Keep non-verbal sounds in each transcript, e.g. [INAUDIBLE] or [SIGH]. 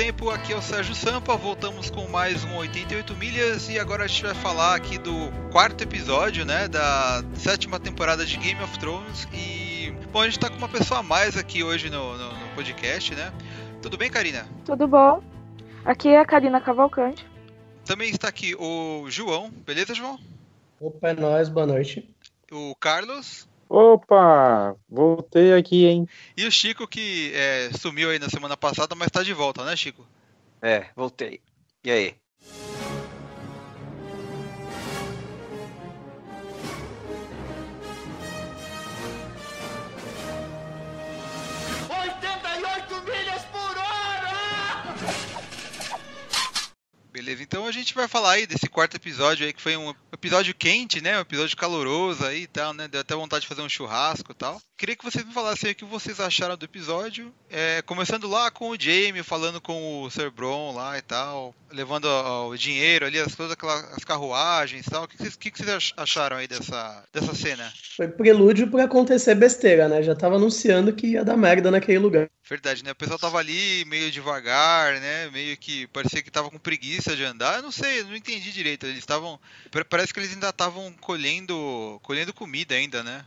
Tempo, aqui é o Sérgio Sampa, voltamos com mais um 88 milhas e agora a gente vai falar aqui do quarto episódio, né, da sétima temporada de Game of Thrones e, bom, a gente tá com uma pessoa a mais aqui hoje no, no, no podcast, né? Tudo bem, Karina? Tudo bom. Aqui é a Karina Cavalcante. Também está aqui o João, beleza, João? Opa, é nóis, boa noite. O Carlos. Opa, voltei aqui, hein? E o Chico, que é, sumiu aí na semana passada, mas tá de volta, né, Chico? É, voltei. E aí? Beleza, então a gente vai falar aí desse quarto episódio aí, que foi um episódio quente, né? Um episódio caloroso aí e tal, né? Deu até vontade de fazer um churrasco e tal. Queria que vocês me falassem o que vocês acharam do episódio. É, começando lá com o Jamie, falando com o Sir Bron lá e tal, levando o dinheiro ali, as, todas aquelas as carruagens e tal. O que, vocês, que, vocês acharam aí dessa, dessa cena? Foi prelúdio pra acontecer besteira, né? Já tava anunciando que ia dar merda naquele lugar. Verdade, né? O pessoal tava ali meio devagar, né? Meio que parecia que tava com preguiça de andar. Eu não sei, eu não entendi direito. Eles estavam. Parece que eles ainda estavam colhendo. colhendo comida ainda, né?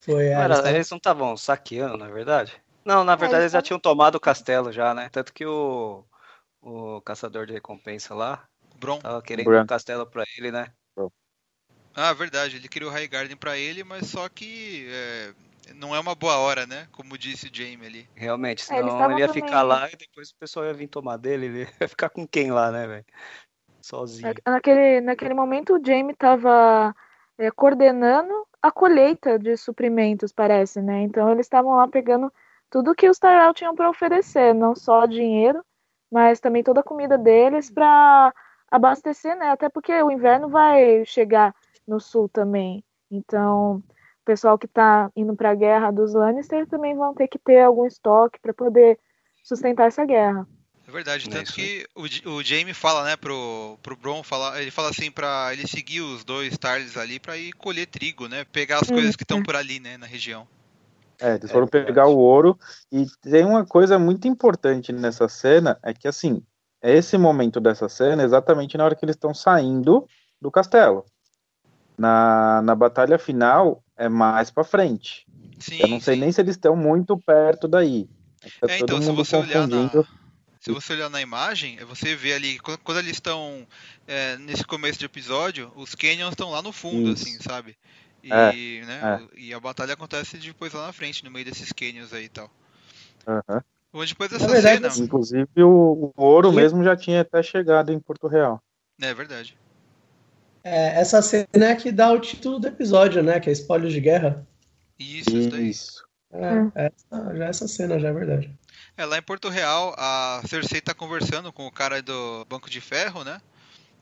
Foi, é, Cara, eles, tavam... eles não estavam saqueando, na verdade? Não, na verdade é, eles já tinham tomado o castelo já, né? Tanto que o, o caçador de recompensa lá Bron. tava querendo Bron. um castelo pra ele, né? Ah, verdade, ele queria o High Garden pra ele, mas só que é, não é uma boa hora, né? Como disse o Jamie ali. Realmente, é, senão é, ele ia também... ficar lá e depois o pessoal ia vir tomar dele, ele ia [LAUGHS] ficar com quem lá, né, velho? Sozinho. Naquele, naquele momento o Jamie tava é, coordenando a colheita de suprimentos, parece, né? Então eles estavam lá pegando tudo que os Tyrell tinham para oferecer, não só dinheiro, mas também toda a comida deles para abastecer, né? Até porque o inverno vai chegar no sul também. Então, pessoal que está indo para a guerra dos Lannister também vão ter que ter algum estoque para poder sustentar essa guerra. É verdade, tanto é que o, o Jamie fala, né, pro, pro Bron, fala, ele fala assim para ele seguir os dois Tarles ali para ir colher trigo, né, pegar as coisas que estão por ali, né, na região. É, eles foram é pegar o ouro e tem uma coisa muito importante nessa cena, é que assim, é esse momento dessa cena exatamente na hora que eles estão saindo do castelo. Na, na batalha final, é mais para frente. Sim, eu não sei sim. nem se eles estão muito perto daí. Tá é, então, se você olhar na, se você olhar na imagem, você vê ali, quando, eles estão é, nesse começo de episódio, os canyons estão lá no fundo, Isso. assim, sabe? E, é, né, é. e a batalha acontece depois lá na frente, no meio desses canyons aí e tal. Uhum. Bom, depois dessa verdade, cena... Inclusive o, o ouro e... mesmo já tinha até chegado em Porto Real. É verdade. É, essa cena é que dá o título do episódio, né? Que é Espólio de Guerra. Isso, isso daí. Isso. É, essa, já essa cena já é verdade. É, lá em Porto Real, a Cersei tá conversando com o cara do Banco de Ferro, né?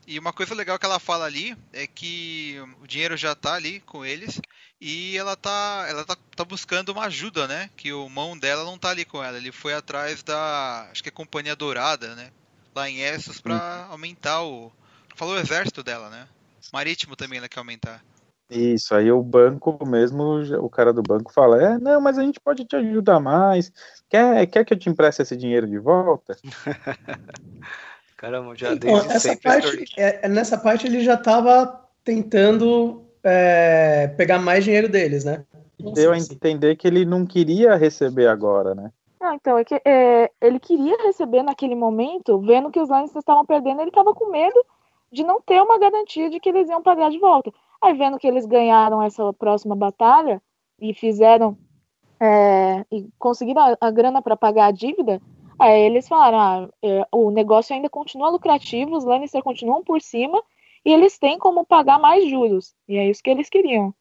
E uma coisa legal que ela fala ali é que o dinheiro já tá ali com eles e ela tá, ela tá, tá buscando uma ajuda, né? Que o mão dela não tá ali com ela. Ele foi atrás da, acho que é Companhia Dourada, né? Lá em Essos para aumentar o, falou o exército dela, né? Marítimo também ela quer aumentar. Isso, aí o banco mesmo, o cara do banco fala, é, não, mas a gente pode te ajudar mais. Quer, quer que eu te empreste esse dinheiro de volta? [LAUGHS] Caramba, já então, essa parte, é, é, Nessa parte ele já estava tentando é, pegar mais dinheiro deles, né? Deu a entender que ele não queria receber agora, né? Não, então, é que é, ele queria receber naquele momento, vendo que os Lannisters estavam perdendo, ele estava com medo de não ter uma garantia de que eles iam pagar de volta. Aí, vendo que eles ganharam essa próxima batalha e fizeram é, e conseguiram a, a grana para pagar a dívida, aí eles falaram: ah, é, o negócio ainda continua lucrativo, os Lannister continuam por cima e eles têm como pagar mais juros. E é isso que eles queriam.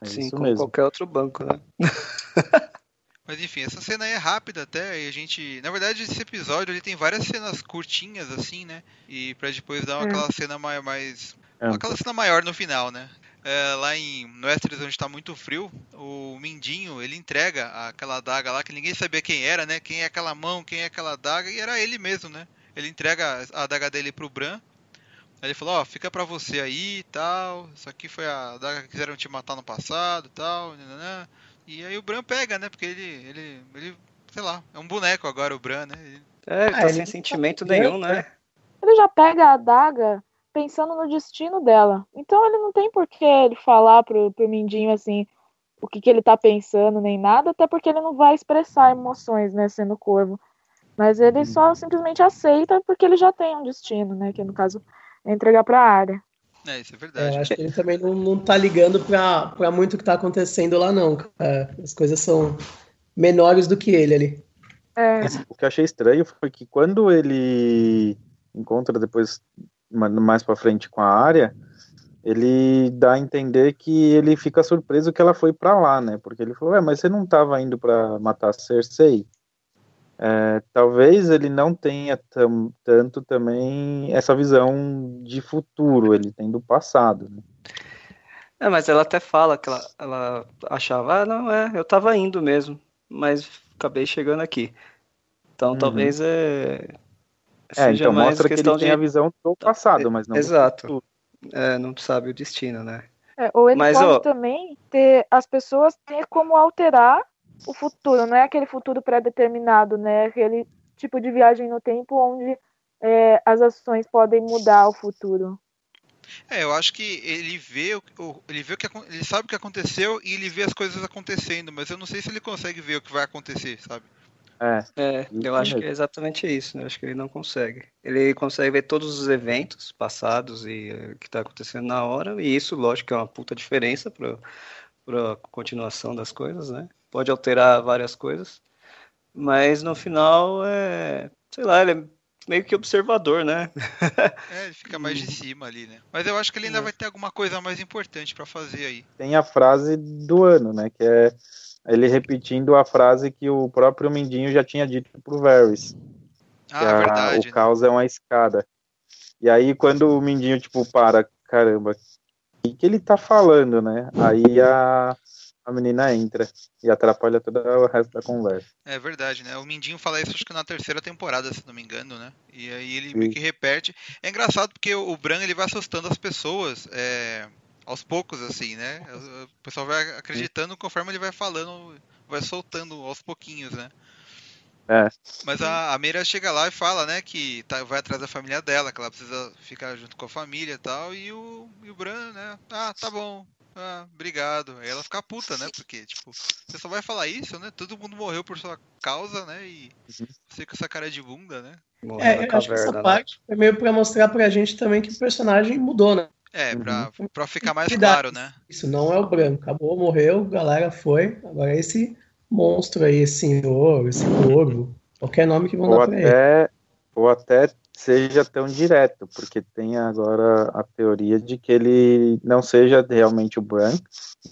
É Sim, como mesmo. qualquer outro banco, né? [LAUGHS] Mas enfim, essa cena aí é rápida até, e a gente. Na verdade, esse episódio ele tem várias cenas curtinhas, assim, né? E pra depois dar uma, é. aquela cena mais. mais é. Aquela cena maior no final, né? É, lá em Westeros, onde está muito frio, o Mindinho ele entrega aquela adaga lá que ninguém sabia quem era, né? Quem é aquela mão, quem é aquela adaga, e era ele mesmo, né? Ele entrega a adaga dele pro Bran. Aí ele falou: Ó, oh, fica pra você aí e tal. Isso aqui foi a adaga que quiseram te matar no passado e tal. E aí o Bran pega, né? Porque ele, ele, ele, sei lá, é um boneco agora o Bran, né? Ele É, ele ah, tá sem sentimento nenhum, né? Ele já pega a adaga pensando no destino dela. Então ele não tem por que ele falar pro, pro Mindinho assim o que, que ele tá pensando nem nada, até porque ele não vai expressar emoções, né, sendo corvo. Mas ele só uhum. simplesmente aceita porque ele já tem um destino, né? Que no caso é entregar pra área. É, isso é verdade. É, acho que ele também não, não tá ligando pra, pra muito o que tá acontecendo lá, não. As coisas são menores do que ele ali. É. O que eu achei estranho foi que quando ele encontra depois, mais pra frente com a área, ele dá a entender que ele fica surpreso que ela foi para lá, né? Porque ele falou, é, mas você não tava indo para matar Cersei? É, talvez ele não tenha tam, tanto também essa visão de futuro, ele tem do passado. Né? É, mas ela até fala que ela, ela achava, ah, não, é, eu tava indo mesmo, mas acabei chegando aqui. Então uhum. talvez é. É, então mostra que ele de... tem a visão do passado, mas não Exato. É, não sabe o destino, né? É, ou ele mas, pode ó... também ter as pessoas ter como alterar o futuro, não é aquele futuro pré-determinado, né? Aquele tipo de viagem no tempo onde é, as ações podem mudar o futuro. É, eu acho que ele vê o, ele vê o que ele sabe o que aconteceu e ele vê as coisas acontecendo, mas eu não sei se ele consegue ver o que vai acontecer, sabe? É, é eu acho que é exatamente isso, né? Eu acho que ele não consegue. Ele consegue ver todos os eventos passados e o uh, que está acontecendo na hora, e isso, lógico, é uma puta diferença para a continuação das coisas, né? Pode alterar várias coisas, mas no final é, sei lá, ele é meio que observador, né? [LAUGHS] é, ele fica mais de cima ali, né? Mas eu acho que ele ainda é. vai ter alguma coisa mais importante para fazer aí. Tem a frase do ano, né? Que é ele repetindo a frase que o próprio Mindinho já tinha dito pro Varys. Ah, é verdade. O né? caos é uma escada. E aí, quando o Mindinho, tipo, para, caramba, o que, que ele tá falando, né? Aí a, a menina entra e atrapalha todo o resto da conversa. É verdade, né? O Mindinho fala isso acho que na terceira temporada, se não me engano, né? E aí ele meio que repete. É engraçado porque o Bran ele vai assustando as pessoas é, aos poucos, assim, né? O pessoal vai acreditando conforme ele vai falando, vai soltando aos pouquinhos, né? É. Mas a, a Meira chega lá e fala, né, que tá, vai atrás da família dela, que ela precisa ficar junto com a família e tal, e o, e o Bran, né, ah, tá bom, ah, obrigado. Aí ela fica puta, né? Porque, tipo, você só vai falar isso, né? Todo mundo morreu por sua causa, né? E uhum. você com essa cara de bunda, né? Morreu é, eu caverna, acho que essa né? parte é meio pra mostrar pra gente também que o personagem mudou, né? É, pra, uhum. pra ficar mais claro, né? Isso não é o branco. Acabou, morreu, galera foi. Agora é esse monstro aí, esse senhor, esse corvo, qualquer nome que vão ou dar pra até, ele. Ou até seja tão direto, porque tem agora a teoria de que ele não seja realmente o Bran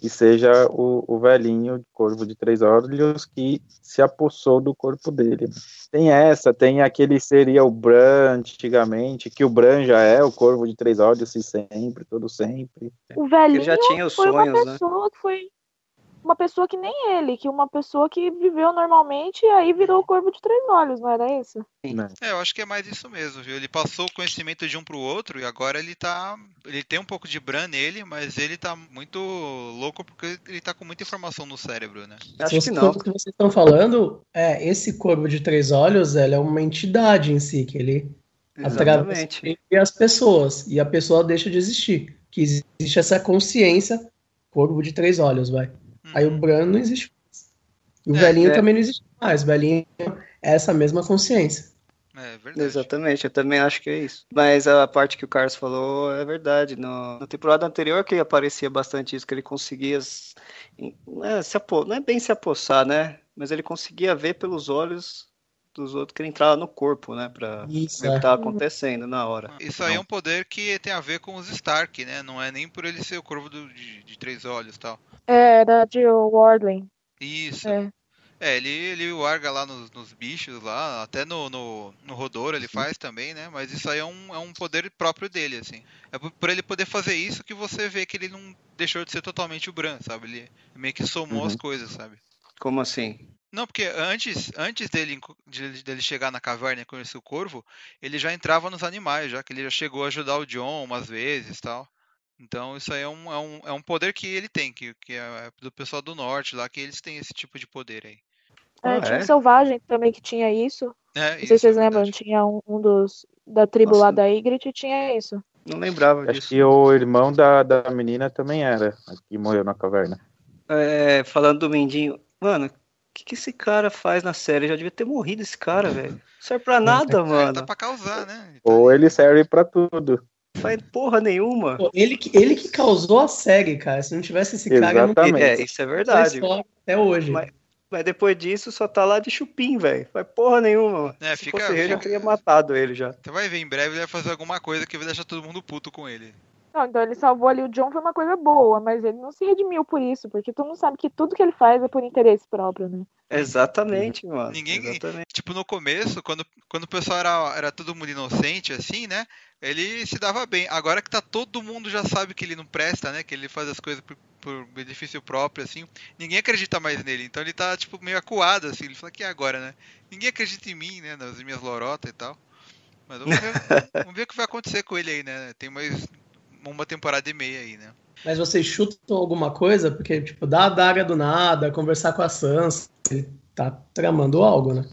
e seja o, o velhinho de corvo de três olhos que se apossou do corpo dele. Tem essa, tem aquele seria o Bran antigamente, que o Bran já é o corvo de três olhos e sempre, todo sempre. O velhinho ele já tinha os foi sonhos, uma né? pessoa né? que foi uma pessoa que nem ele, que uma pessoa que viveu normalmente e aí virou o corvo de três olhos, não era isso? É, eu acho que é mais isso mesmo, viu? Ele passou o conhecimento de um pro outro e agora ele tá. Ele tem um pouco de Bran nele, mas ele tá muito louco porque ele tá com muita informação no cérebro, né? Acho que não. O que vocês estão falando, é, esse corvo de três olhos, ela é uma entidade em si, que ele atravessa as pessoas, e a pessoa deixa de existir. Que existe essa consciência, corvo de três olhos, vai. Aí o uhum. Bran não existe mais. E o é, velhinho é. também não existe mais. O velhinho é essa mesma consciência. É verdade. Exatamente, eu também acho que é isso. Mas a parte que o Carlos falou é verdade. No, na temporada anterior que aparecia bastante isso, que ele conseguia é, se apo, não é bem se apossar, né? Mas ele conseguia ver pelos olhos dos outros que ele entrava no corpo, né? Pra Isso, ver o que tava acontecendo na hora. Isso aí é um poder que tem a ver com os Stark, né? Não é nem por ele ser o corvo do, de, de, três olhos tal. É, era de Wardling. Isso. É. É, ele, ele larga lá nos, nos, bichos lá, até no, no, no Rodor ele faz também, né? Mas isso aí é um, é um poder próprio dele, assim. É por, por, ele poder fazer isso que você vê que ele não deixou de ser totalmente o Bran, sabe? Ele meio que somou uhum. as coisas, sabe? Como assim? Não, porque antes, antes dele, dele chegar na caverna e conhecer o corvo, ele já entrava nos animais, já que ele já chegou a ajudar o John umas vezes tal. Então isso aí é um, é um, é um poder que ele tem, que, que é do pessoal do norte lá, que eles têm esse tipo de poder aí. É, ah, tinha é? um selvagem também que tinha isso. É, não sei se vocês é lembram, tinha um, um, dos da tribo Nossa. lá da Ygritte tinha isso. Não lembrava Acho disso. que o irmão da, da menina também era, que morreu na caverna. É, falando do Mendinho, mano, que, que esse cara faz na série? Já devia ter morrido esse cara, velho. Não serve pra nada, é, mano. Tá pra causar, né? Ou ele serve pra tudo. Faz porra nenhuma. Pô, ele, que, ele que causou a série, cara. Se não tivesse esse Exatamente. cara, não É, isso é verdade. Até hoje. Mas, mas, depois disso só tá lá de chupim, velho. Faz porra nenhuma. É, Se fica, fosse eu, já teria matado ele já. Você vai ver, em breve ele vai fazer alguma coisa que vai deixar todo mundo puto com ele. Não, então ele salvou ali o John foi uma coisa boa, mas ele não se redimiu por isso, porque todo mundo sabe que tudo que ele faz é por interesse próprio, né? Exatamente, mano. Ninguém, Exatamente. tipo, no começo, quando, quando o pessoal era, era todo mundo inocente, assim, né? Ele se dava bem. Agora que tá todo mundo já sabe que ele não presta, né? Que ele faz as coisas por, por benefício próprio, assim. Ninguém acredita mais nele. Então ele tá, tipo, meio acuado, assim. Ele fala que agora, né? Ninguém acredita em mim, né? Nas minhas lorotas e tal. Mas vamos ver, [LAUGHS] vamos ver o que vai acontecer com ele aí, né? Tem mais uma temporada e meia aí, né? Mas vocês chutam alguma coisa? Porque, tipo, dar a daga do nada, conversar com a Sansa, ele tá tramando algo, né?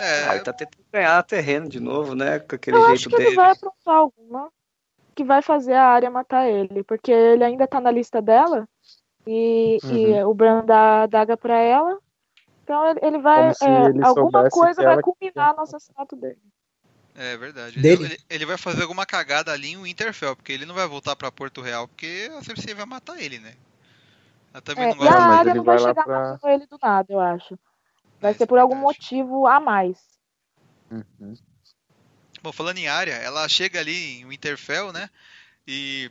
É. Ah, ele tá tentando ganhar terreno de novo, né? Com aquele Eu jeito acho que dele. Ele vai aprontar alguma que vai fazer a área matar ele, porque ele ainda tá na lista dela e, uhum. e o Bran dá a daga pra ela. Então ele vai. É, ele alguma coisa vai culminar no assassinato dele. É verdade. Ele, ele, ele, vai fazer alguma cagada ali em Winterfell, porque ele não vai voltar pra Porto Real, porque a Cersei vai matar ele, né? Ela também é, não gosta. E a área não vai, vai chegar pra... matando ele do nada, eu acho. Vai é, ser por algum motivo a mais. Uhum. Bom, falando em área, ela chega ali em Winterfell, né? E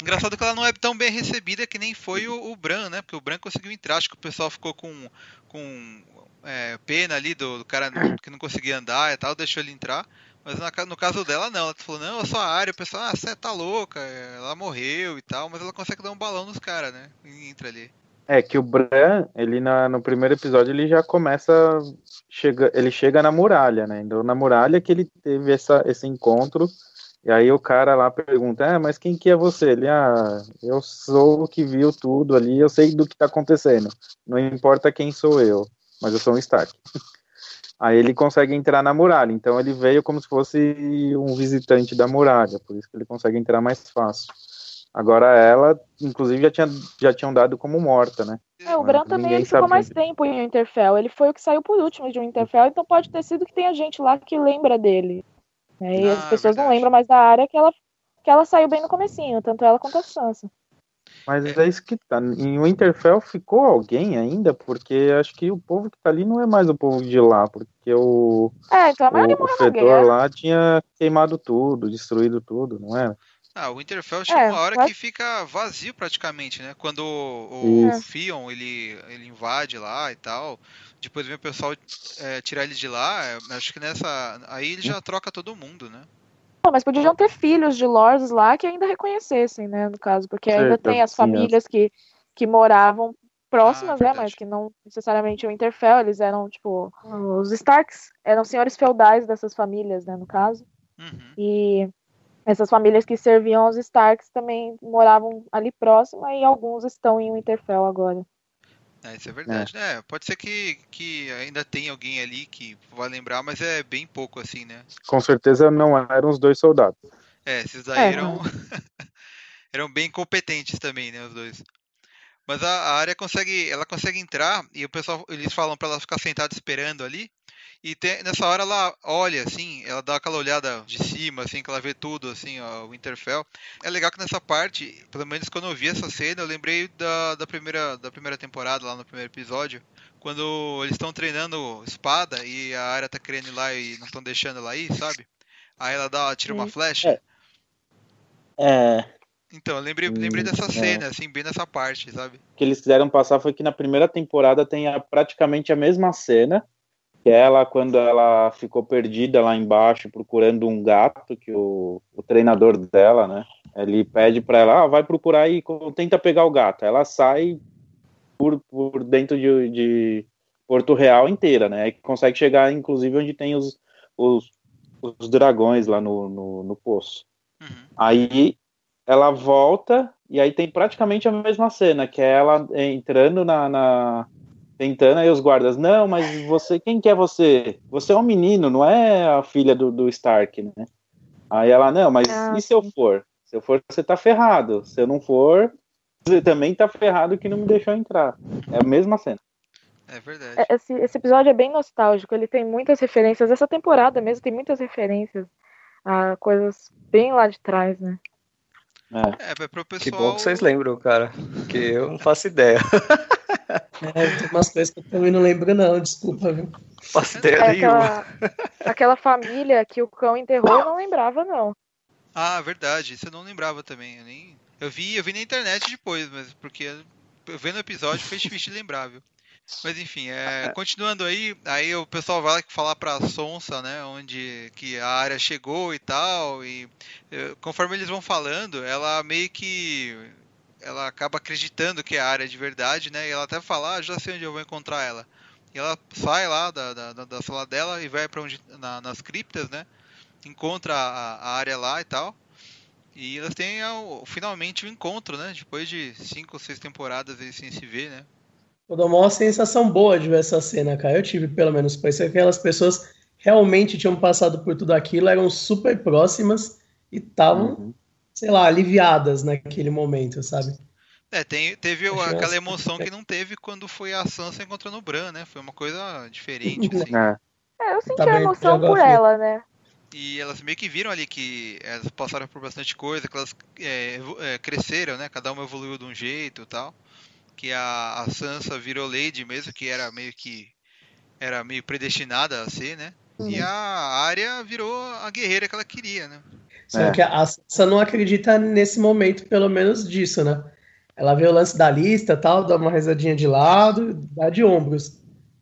Engraçado que ela não é tão bem recebida que nem foi o, o Bran, né? Porque o Bran conseguiu entrar, acho que o pessoal ficou com, com é, pena ali do, do, cara que não conseguia andar e tal, deixou ele entrar. Mas na, no caso dela, não. Ela falou, não, eu sou a área. O pessoal, ah, você tá louca, ela morreu e tal. Mas ela consegue dar um balão nos caras, né? E entra ali. É que o Bran, ele na, no primeiro episódio, ele já começa. Chega, ele chega na muralha, né? Então, na muralha que ele teve essa, esse encontro. E aí o cara lá pergunta, ah, mas quem que é você? Ele, ah, eu sou o que viu tudo ali, eu sei do que tá acontecendo. Não importa quem sou eu mas eu sou um Stark. Aí ele consegue entrar na muralha, então ele veio como se fosse um visitante da muralha, por isso que ele consegue entrar mais fácil. Agora ela, inclusive, já, tinha, já tinham dado como morta, né? É, o Bran também ele ficou mais tempo em Winterfell. Ele foi o que saiu por último de Winterfell, então pode ter sido que tenha gente lá que lembra dele. Né? E ah, as pessoas verdade. não lembram mais da área que ela, que ela saiu bem no comecinho, tanto ela quanto a Sansa. Mas é isso que tá. Em Winterfell ficou alguém ainda? Porque acho que o povo que tá ali não é mais o povo de lá, porque o. É, então o, o Fedor lá tinha queimado tudo, destruído tudo, não é? Ah, o Winterfell chega é, uma hora que fica vazio praticamente, né? Quando o, o Fion ele, ele invade lá e tal. Depois vem o pessoal é, tirar ele de lá. É, acho que nessa. Aí ele já troca todo mundo, né? Mas podiam ter filhos de lords lá que ainda reconhecessem, né, no caso, porque ainda tem as famílias que, que moravam próximas, ah, né, mas que não necessariamente o Interfell, eles eram, tipo, os Starks eram senhores feudais dessas famílias, né, no caso. Uhum. E essas famílias que serviam aos Starks também moravam ali próximo e alguns estão em Winterfell agora. É, isso é verdade. É. é. pode ser que, que ainda tem alguém ali que vai lembrar, mas é bem pouco assim, né? Com certeza não eram os dois soldados. É, esses daí é. eram, [LAUGHS] eram bem competentes também, né, os dois. Mas a, a, área consegue, ela consegue entrar e o pessoal, eles falam para ela ficar sentada esperando ali. E tem, nessa hora ela olha, assim, ela dá aquela olhada de cima, assim, que ela vê tudo, assim, ó, o Winterfell. É legal que nessa parte, pelo menos quando eu vi essa cena, eu lembrei da, da, primeira, da primeira temporada, lá no primeiro episódio, quando eles estão treinando espada e a área tá querendo ir lá e não estão deixando ela ir, sabe? Aí ela dá, tira uma flecha. É. é. Então, eu lembrei, lembrei dessa é. cena, assim, bem nessa parte, sabe? O que eles quiseram passar foi que na primeira temporada tem a, praticamente a mesma cena, que ela, quando ela ficou perdida lá embaixo procurando um gato, que o, o treinador dela, né, ele pede para ela, ah, vai procurar e tenta pegar o gato. Ela sai por, por dentro de, de Porto Real inteira, né, e consegue chegar, inclusive, onde tem os, os, os dragões lá no, no, no poço. Uhum. Aí ela volta e aí tem praticamente a mesma cena, que é ela entrando na, na tentando, aí os guardas, não, mas você, quem que é você? Você é um menino, não é a filha do, do Stark, né? Aí ela, não, mas ah, e se eu for? Se eu for, você tá ferrado. Se eu não for, você também tá ferrado que não me deixou entrar. É a mesma cena. É verdade. É, esse, esse episódio é bem nostálgico, ele tem muitas referências. Essa temporada mesmo tem muitas referências a coisas bem lá de trás, né? É, é pro pessoal... Que bom que vocês lembram, cara. Que eu não faço ideia. [LAUGHS] É, tem umas coisas que eu também não lembro, não, desculpa, viu? Faço ideia é. Aquela, [LAUGHS] aquela família que o cão enterrou, eu não lembrava, não. Ah, verdade, isso eu não lembrava também. Eu, nem... eu, vi, eu vi na internet depois, mas porque vendo o episódio foi difícil de lembrar, viu? Mas enfim, é, é, continuando aí, aí o pessoal vai falar pra Sonsa, né, onde que a área chegou e tal, e eh, conforme eles vão falando, ela meio que ela acaba acreditando que é a área de verdade, né, e ela até fala, ah, já sei onde eu vou encontrar ela. E ela sai lá da, da, da sala dela e vai para onde na, nas criptas, né, encontra a, a área lá e tal. E elas têm finalmente o um encontro, né? Depois de cinco ou seis temporadas sem se ver, né? Dá uma sensação boa de ver essa cena, cara. Eu tive, pelo menos, parecia que aquelas pessoas realmente tinham passado por tudo aquilo, eram super próximas e estavam, uhum. Sei lá, aliviadas naquele momento, sabe? É, tem, teve Achei aquela emoção que não teve quando foi a Sansa encontrando o Bran, né? Foi uma coisa diferente, [LAUGHS] assim. É, é eu senti tá a emoção por ela, né? E elas meio que viram ali que elas passaram por bastante coisa, que elas é, é, cresceram, né? Cada uma evoluiu de um jeito e tal que a, a Sansa virou Lady mesmo, que era meio que era meio predestinada a ser, né? Uhum. E a Arya virou a guerreira que ela queria, né? Só é. que a Sansa não acredita nesse momento, pelo menos disso, né? Ela vê o lance da lista tal, dá uma rezadinha de lado, dá de ombros.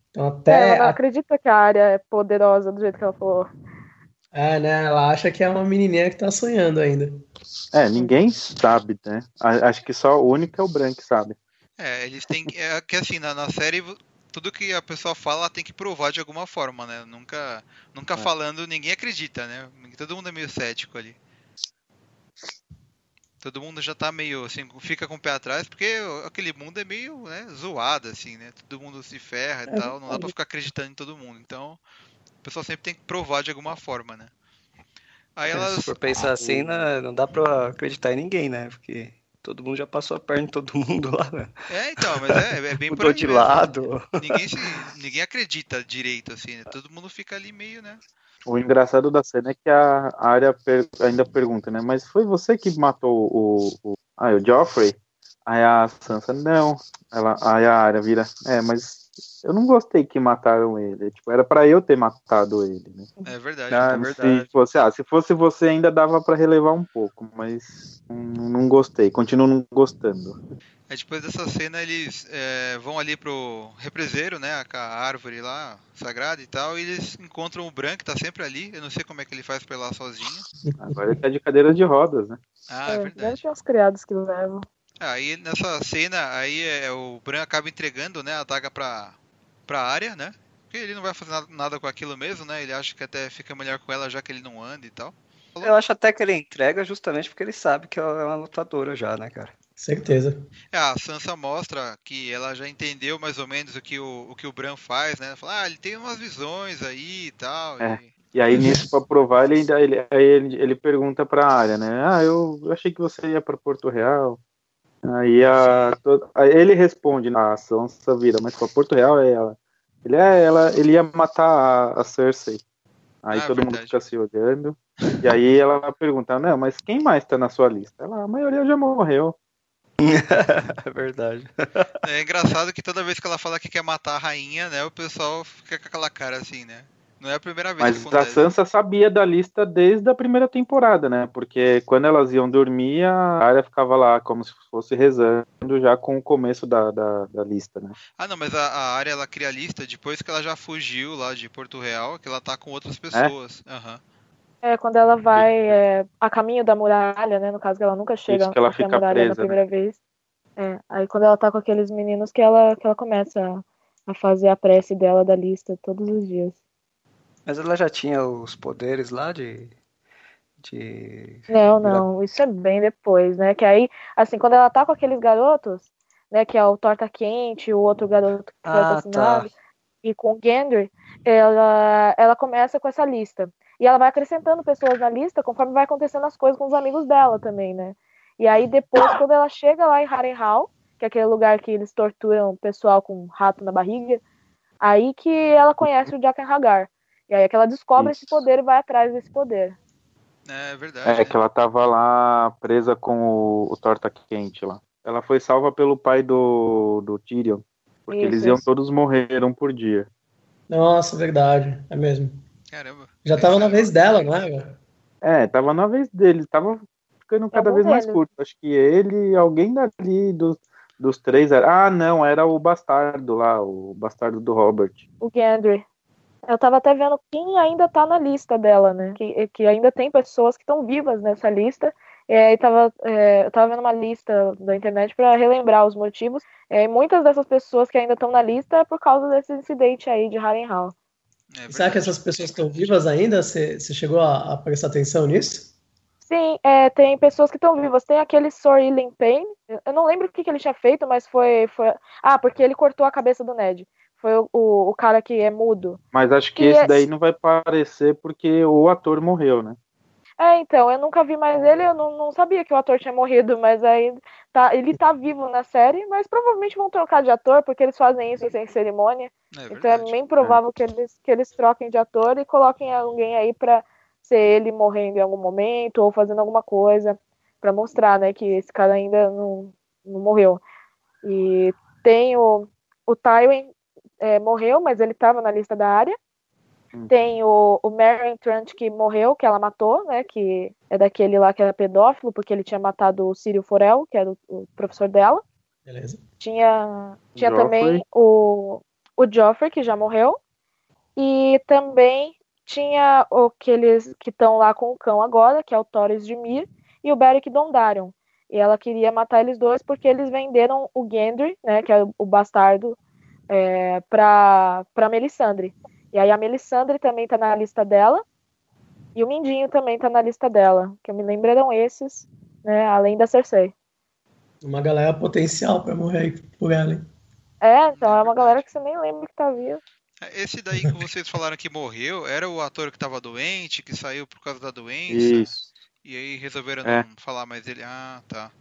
Então até. É, ela não acredita que a Arya é poderosa do jeito que ela falou. É, né? Ela acha que é uma menininha que tá sonhando ainda. É, ninguém sabe, né? Acho que só o único é o Bran que sabe. É, eles têm que. É que assim, na, na série, tudo que a pessoa fala tem que provar de alguma forma, né? Nunca, nunca é. falando, ninguém acredita, né? Todo mundo é meio cético ali. Todo mundo já tá meio assim, fica com o pé atrás, porque aquele mundo é meio né, zoado, assim, né? Todo mundo se ferra e é, tal, não dá pra ficar acreditando em todo mundo. Então, o pessoal sempre tem que provar de alguma forma, né? Aí elas... Se for pensar assim, não, não dá pra acreditar em ninguém, né? Porque Todo mundo já passou a perna em todo mundo lá, né? É, então, mas é, é bem [LAUGHS] Mudou de mesmo. lado. Ninguém, se, ninguém acredita direito, assim, né? Todo mundo fica ali meio, né? O engraçado da cena é que a área per ainda pergunta, né? Mas foi você que matou o, o, ah, o Joffrey? Aí a Sansa, não. Ela, aí a área vira, é, mas eu não gostei que mataram ele. Tipo, era para eu ter matado ele, né? É verdade, ah, é verdade. Se fosse, ah, se fosse você ainda dava para relevar um pouco, mas não, gostei, continuo não gostando. É, depois dessa cena eles é, vão ali pro represeiro, né, a árvore lá, sagrada e tal, e eles encontram o Bran, que tá sempre ali, eu não sei como é que ele faz pra ir lá sozinho. Agora ele tá de cadeira de rodas, né? Ah, é, é verdade. Deve ter uns criados que levam. Aí nessa cena, aí é, o Bran acaba entregando, né, a daga pra, pra área, né? Porque ele não vai fazer nada, nada, com aquilo mesmo, né? Ele acha que até fica melhor com ela já que ele não anda e tal. Eu acho até que ele entrega justamente porque ele sabe que ela é uma lutadora já, né, cara? Certeza. É, a Sansa mostra que ela já entendeu mais ou menos o que o, o, que o Bran faz, né? Fala, ah, ele tem umas visões aí e tal. É. E... e... aí, nisso, pra provar, ele ainda ele, aí ele, ele pergunta pra área, né? Ah, eu achei que você ia pra Porto Real. Aí, a, aí ele responde, a Sansa vira, mas pra Porto Real é ela. Ele, é, ela, ele ia matar a, a Cersei. Aí ah, todo verdade. mundo fica se olhando. E aí ela pergunta, não, mas quem mais tá na sua lista? Ela, a maioria já morreu. [LAUGHS] é verdade. É engraçado que toda vez que ela fala que quer matar a rainha, né, o pessoal fica com aquela cara assim, né? Não é a primeira vez Mas que acontece. a Sansa sabia da lista desde a primeira temporada, né? Porque quando elas iam dormir, a área ficava lá como se fosse rezando já com o começo da, da, da lista, né? Ah, não, mas a, a área ela cria a lista depois que ela já fugiu lá de Porto Real, que ela tá com outras pessoas. É, uhum. é quando ela vai é, a caminho da muralha, né? No caso que ela nunca chega Isso, que ela fica muralha presa, na primeira né? vez. É, aí quando ela tá com aqueles meninos que ela, que ela começa a fazer a prece dela da lista todos os dias. Mas ela já tinha os poderes lá de. de... Não, não, isso é bem depois, né? Que aí, assim, quando ela tá com aqueles garotos, né, que é o Torta Quente, o outro garoto que foi ah, assassinado, tá. e com o Gendry, ela, ela começa com essa lista. E ela vai acrescentando pessoas na lista conforme vai acontecendo as coisas com os amigos dela também, né? E aí depois, quando ela chega lá em Harrenhal, que é aquele lugar que eles torturam o pessoal com um rato na barriga, aí que ela conhece o Jaqen Hagar. E aí é que ela descobre Isso. esse poder e vai atrás desse poder. É, é verdade. É que ela tava lá presa com o, o torta quente lá. Ela foi salva pelo pai do, do Tyrion. Porque isso, eles iam isso. todos morrer um por dia. Nossa, verdade. É mesmo. Caramba. Já tava na vez dela, não é? É, tava na vez dele. Tava ficando cada vez mais curto. Acho que ele, alguém dali dos, dos três era. Ah, não, era o bastardo lá, o bastardo do Robert. O Gendry. Eu tava até vendo quem ainda tá na lista dela, né? Que, que ainda tem pessoas que estão vivas nessa lista. E tava, é, eu tava vendo uma lista da internet para relembrar os motivos. É, e muitas dessas pessoas que ainda estão na lista é por causa desse incidente aí de Harrenhal. É Será que essas pessoas estão vivas ainda? Você, chegou a, a, prestar atenção nisso? Sim, é, tem pessoas que estão vivas. Tem aquele Sorilin Payne. Eu não lembro o que, que, ele tinha feito, mas foi, foi. Ah, porque ele cortou a cabeça do Ned. Foi o, o, o cara que é mudo. Mas acho que, que esse é... daí não vai aparecer porque o ator morreu, né? É, então, eu nunca vi mais ele, eu não, não sabia que o ator tinha morrido, mas aí tá, ele tá vivo na série, mas provavelmente vão trocar de ator, porque eles fazem isso sem cerimônia. É então é bem provável é. que, eles, que eles troquem de ator e coloquem alguém aí pra ser ele morrendo em algum momento ou fazendo alguma coisa para mostrar, né, que esse cara ainda não, não morreu. E tem o, o Tywin é, morreu, mas ele estava na lista da área. Hum. Tem o, o Marion Trant que morreu, que ela matou, né? Que é daquele lá que era pedófilo, porque ele tinha matado o Círio Forel, que era o, o professor dela. Beleza. Tinha, tinha também o, o Joffrey, que já morreu. E também tinha aqueles que estão lá com o cão agora, que é o Thoris de Mir, e o Beric Dondarrion. E ela queria matar eles dois porque eles venderam o Gendry, né, que é o bastardo, é, para Melisandre. E aí a Melisandre também tá na lista dela. E o Mindinho também tá na lista dela. Que eu me lembro eram esses, né? Além da Cersei. Uma galera potencial para morrer por ela, hein? É, então é uma galera que você nem lembra que tá viva. Esse daí que vocês falaram que morreu, era o ator que tava doente, que saiu por causa da doença. Isso. E aí resolveram é. não falar mais ele. Ah, tá.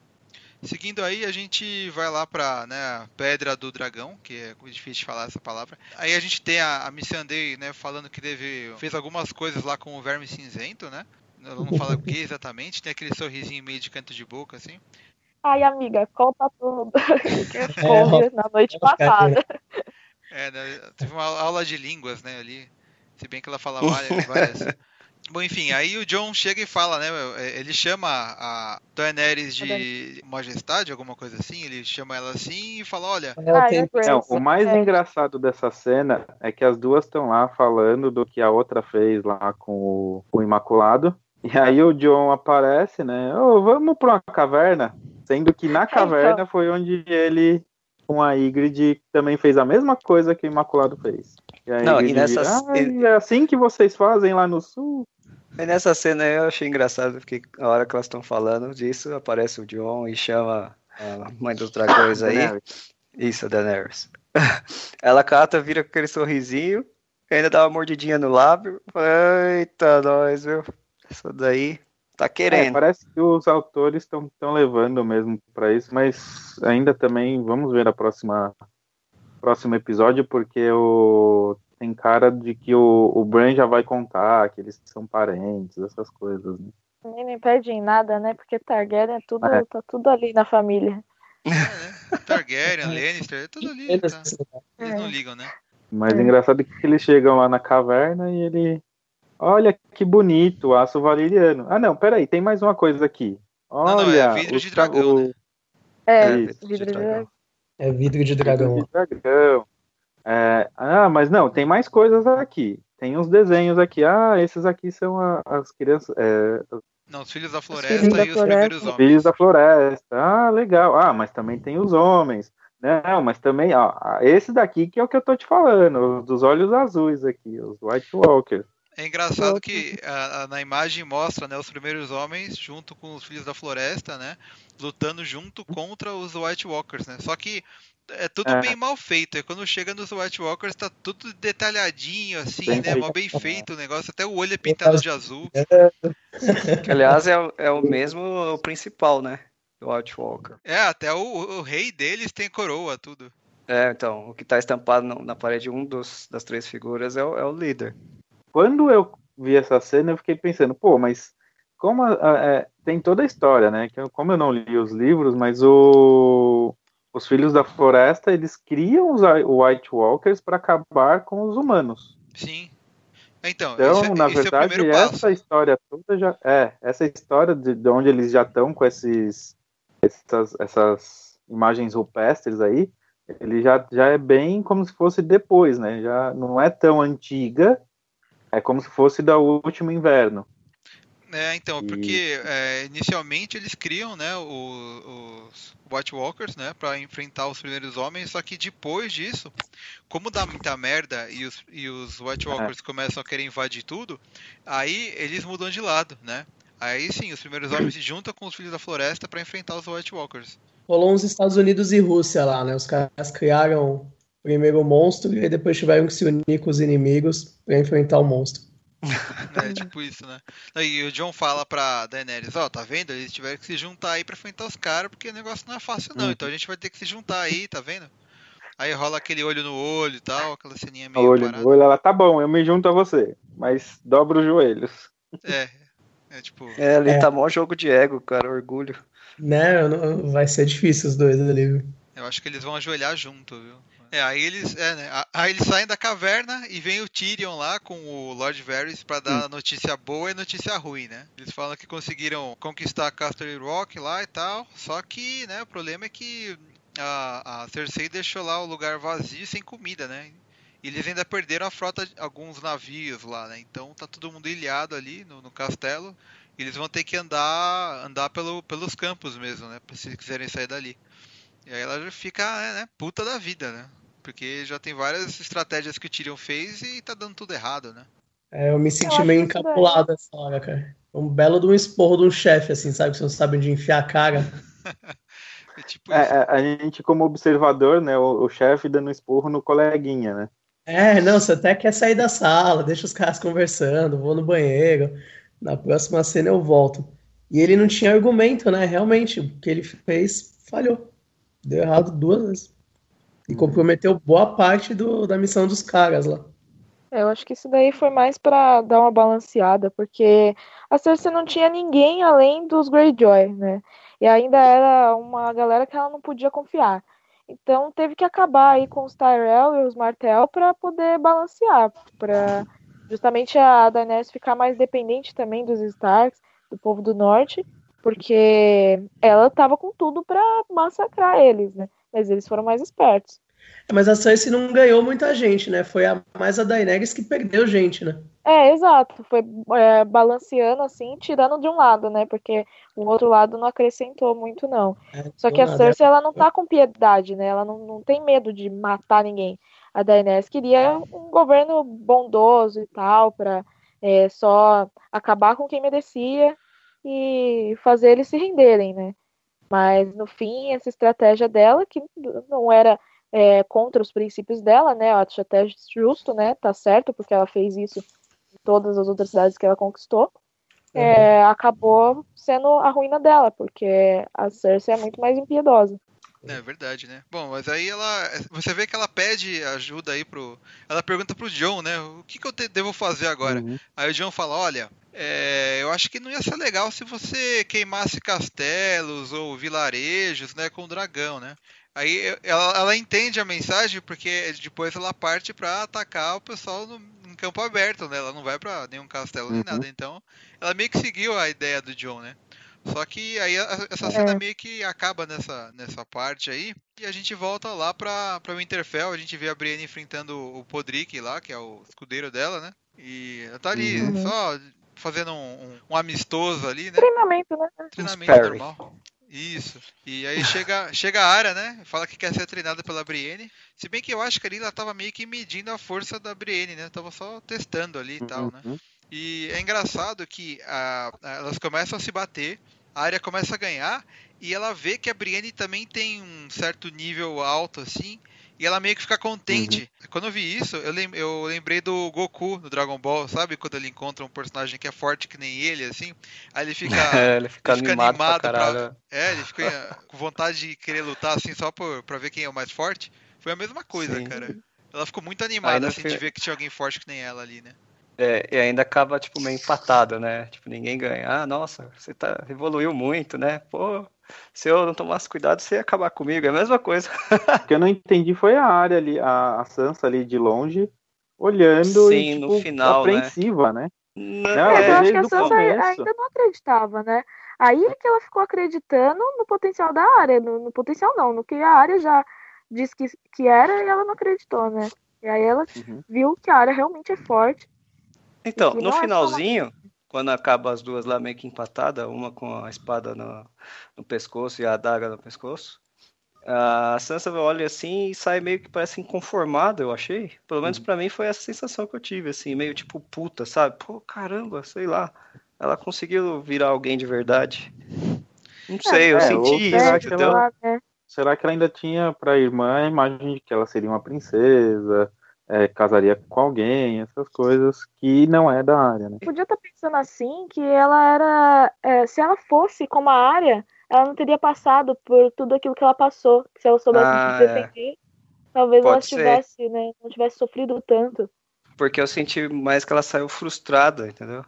Seguindo aí, a gente vai lá pra né, Pedra do Dragão, que é difícil de falar essa palavra. Aí a gente tem a, a Missandei, né, falando que teve, fez algumas coisas lá com o Verme Cinzento, né? Ela não fala o que exatamente, tem aquele sorrisinho meio de canto de boca, assim. Ai, amiga, conta tudo. [LAUGHS] que na noite passada. É, né, teve uma aula de línguas, né, ali. Se bem que ela fala [LAUGHS] várias. Bom, enfim, aí o John chega e fala, né? É, ele chama a Daenerys de Majestade, alguma coisa assim. Ele chama ela assim e fala: Olha. Não, o mais é. engraçado dessa cena é que as duas estão lá falando do que a outra fez lá com o, com o Imaculado. E aí o John aparece, né? Oh, vamos pra uma caverna. Sendo que na caverna foi onde ele, com a Ygritte, também fez a mesma coisa que o Imaculado fez. E aí Não, e nessas... ah, é assim que vocês fazem lá no sul. E nessa cena eu achei engraçado, porque a hora que elas estão falando disso, aparece o John e chama a mãe dos dragões aí. Isso, a Daenerys. [LAUGHS] Ela cata, vira com aquele sorrisinho, ainda dá uma mordidinha no lábio. Eita, nós, viu? Isso daí tá querendo. É, parece que os autores estão levando mesmo para isso, mas ainda também vamos ver a próxima próximo episódio, porque o tem cara de que o, o Bran já vai contar que eles são parentes, essas coisas. Né? Nem não perde em nada, né? Porque Targaryen é tudo, é. tá tudo ali na família. É, né? Targaryen, [LAUGHS] Lannister, é tudo ali. Tá? Eles não ligam, né? Mas é. engraçado que eles chegam lá na caverna e ele. Olha que bonito, aço valeriano. Ah, não, peraí, tem mais uma coisa aqui. Olha. Não, não, é vidro de dragão, o... né? É, é, vidro de dragão. É vidro de dragão. Vidro de dragão. É, ah, mas não, tem mais coisas aqui. Tem uns desenhos aqui. Ah, esses aqui são a, as crianças. É, não, os filhos da floresta filhos e da os floresta. primeiros homens. Filhos da floresta. Ah, legal. Ah, mas também tem os homens. Não, mas também, ó, esse daqui que é o que eu tô te falando, os dos olhos azuis aqui, os White Walkers. É engraçado que a, a, na imagem mostra né, os primeiros homens junto com os filhos da floresta, né? Lutando junto contra os White Walkers, né? Só que é tudo é. bem mal feito. É quando chega nos White Walkers tá tudo detalhadinho, assim, bem né? Mal bem feito o negócio. Até o olho é pintado de azul. Que, aliás, é, é o mesmo principal, né? Do White Walker. É, até o, o rei deles tem coroa, tudo. É, então, o que está estampado na parede, um dos, das três figuras é o, é o líder quando eu vi essa cena, eu fiquei pensando, pô, mas como a, a, é, tem toda a história, né? Como eu não li os livros, mas o, os Filhos da Floresta eles criam os White Walkers para acabar com os humanos. Sim. Então, então é, na verdade, é essa história toda já é essa história de, de onde eles já estão com esses essas, essas imagens rupestres aí, ele já, já é bem como se fosse depois, né? Já não é tão antiga, é como se fosse da último inverno. É, então, porque é, inicialmente eles criam, né, os, os White Walkers, né, para enfrentar os primeiros homens, só que depois disso, como dá muita merda e os, e os White é. Walkers é. começam a querer invadir tudo, aí eles mudam de lado, né? Aí sim, os primeiros homens se juntam com os Filhos da Floresta para enfrentar os White Walkers. Rolou uns Estados Unidos e Rússia lá, né? Os caras criaram primeiro o monstro e depois tiveram que se unir com os inimigos para enfrentar o monstro. É tipo isso, né? E o John fala pra Daenerys, ó, oh, tá vendo? Eles tiveram que se juntar aí pra enfrentar os caras, porque o negócio não é fácil não, hum. então a gente vai ter que se juntar aí, tá vendo? Aí rola aquele olho no olho e tal, aquela ceninha meio olho parada. no olho, ela tá bom, eu me junto a você, mas dobra os joelhos. É, é tipo... [LAUGHS] É, ali é. tá mó jogo de ego, cara, orgulho. Não, não, vai ser difícil os dois ali, viu? Eu acho que eles vão ajoelhar junto, viu? É, aí eles, é, né? Aí eles saem da caverna e vem o Tyrion lá com o Lord Varys para dar hum. notícia boa e notícia ruim, né? Eles falam que conseguiram conquistar Castle Rock lá e tal, só que, né, o problema é que a, a Cersei deixou lá o lugar vazio sem comida, né? E eles ainda perderam a frota, alguns navios lá, né? Então tá todo mundo ilhado ali no, no castelo. Eles vão ter que andar andar pelo, pelos campos mesmo, né? Se quiserem sair dali. E aí ela já fica, né, puta da vida, né? Porque já tem várias estratégias que o Tyrion fez e tá dando tudo errado, né? É, eu me senti eu meio encapulado essa hora, cara. Um belo de um esporro de um chefe, assim, sabe? Que você não sabe onde enfiar a cara. [LAUGHS] é tipo é, é, a gente, como observador, né? O, o chefe dando esporro no coleguinha, né? É, não, você até quer sair da sala, deixa os caras conversando, vou no banheiro. Na próxima cena eu volto. E ele não tinha argumento, né? Realmente, o que ele fez falhou. Deu errado duas vezes. E comprometeu boa parte do, da missão dos caras lá. É, eu acho que isso daí foi mais para dar uma balanceada, porque a Cersei não tinha ninguém além dos Greyjoy, né? E ainda era uma galera que ela não podia confiar. Então teve que acabar aí com os Tyrell e os Martell para poder balancear, para justamente a Daenerys ficar mais dependente também dos Starks, do povo do norte, porque ela tava com tudo para massacrar eles, né? Mas eles foram mais espertos. É, mas a Cersei não ganhou muita gente, né? Foi a, mais a Daenerys que perdeu gente, né? É, exato. Foi é, balanceando assim, tirando de um lado, né? Porque o outro lado não acrescentou muito, não. É, Só que a Cersei, ela não tá com piedade, né? Ela não, não tem medo de matar ninguém. A Daenerys queria um governo bondoso e tal, pra é, só acabar com quem merecia e fazer eles se renderem, né? Mas no fim, essa estratégia dela, que não era é, contra os princípios dela, né? Eu acho até justo, né? Tá certo, porque ela fez isso em todas as outras cidades que ela conquistou. É, uhum. É, acabou sendo a ruína dela, porque a Cersei é muito mais impiedosa. É verdade, né? Bom, mas aí ela. Você vê que ela pede ajuda aí pro. Ela pergunta pro John, né? O que, que eu te, devo fazer agora? Uhum. Aí o John fala: olha, é, eu acho que não ia ser legal se você queimasse castelos ou vilarejos, né? Com o dragão, né? Aí ela, ela entende a mensagem porque depois ela parte para atacar o pessoal no, em campo aberto, né? Ela não vai para nenhum castelo uhum. nem nada. Então, ela meio que seguiu a ideia do John, né? Só que aí essa cena é. meio que acaba nessa, nessa parte aí. E a gente volta lá pra, pra Winterfell. A gente vê a Brienne enfrentando o Podrick lá, que é o escudeiro dela, né? E ela tá ali uhum. só fazendo um, um, um, amistoso ali, né? Treinamento, né? Treinamento normal. Isso. E aí chega, chega a área, né? Fala que quer ser treinada pela Brienne. Se bem que eu acho que ali ela tava meio que medindo a força da Brienne, né? Tava só testando ali e uhum. tal, né? Uhum. E é engraçado que a, a, elas começam a se bater, a área começa a ganhar, e ela vê que a Brienne também tem um certo nível alto, assim, e ela meio que fica contente. Uhum. Quando eu vi isso, eu, lem eu lembrei do Goku no Dragon Ball, sabe? Quando ele encontra um personagem que é forte que nem ele, assim. Aí ele fica, é, [LAUGHS] ele fica, ele fica animado, animado pra, pra, É, ele fica [LAUGHS] com vontade de querer lutar, assim, só por, pra ver quem é o mais forte. Foi a mesma coisa, Sim. cara. Ela ficou muito animada, assim, de ver que tinha alguém forte que nem ela ali, né? É, e ainda acaba, tipo, meio empatado, né? Tipo, ninguém ganha. Ah, nossa, você tá, evoluiu muito, né? Pô, se eu não tomasse cuidado, você ia acabar comigo. É a mesma coisa. o que eu não entendi foi a área ali, a, a Sansa ali de longe, olhando Sim, e, tipo, no final, né? apreensiva, né? né? Não, é, eu acho que a Sansa começo. ainda não acreditava, né? Aí é que ela ficou acreditando no potencial da área, no, no potencial não, no que a área já disse que, que era e ela não acreditou, né? E aí ela uhum. viu que a área realmente é forte então, no finalzinho, quando acaba as duas lá meio que empatadas, uma com a espada no, no pescoço e a adaga no pescoço, a Sansa olha assim e sai meio que parece inconformada, eu achei. Pelo menos uhum. para mim foi essa sensação que eu tive, assim, meio tipo puta, sabe? Pô, caramba, sei lá. Ela conseguiu virar alguém de verdade. Não sei, é, eu é, senti isso, entendeu? Ela, é. Será que ela ainda tinha pra irmã a imagem de que ela seria uma princesa? É, casaria com alguém, essas coisas que não é da área, né? Podia estar tá pensando assim que ela era. É, se ela fosse como a área, ela não teria passado por tudo aquilo que ela passou. Se ela soubesse ah, se defender, é. talvez Pode ela tivesse, né, não tivesse sofrido tanto. Porque eu senti mais que ela saiu frustrada, entendeu?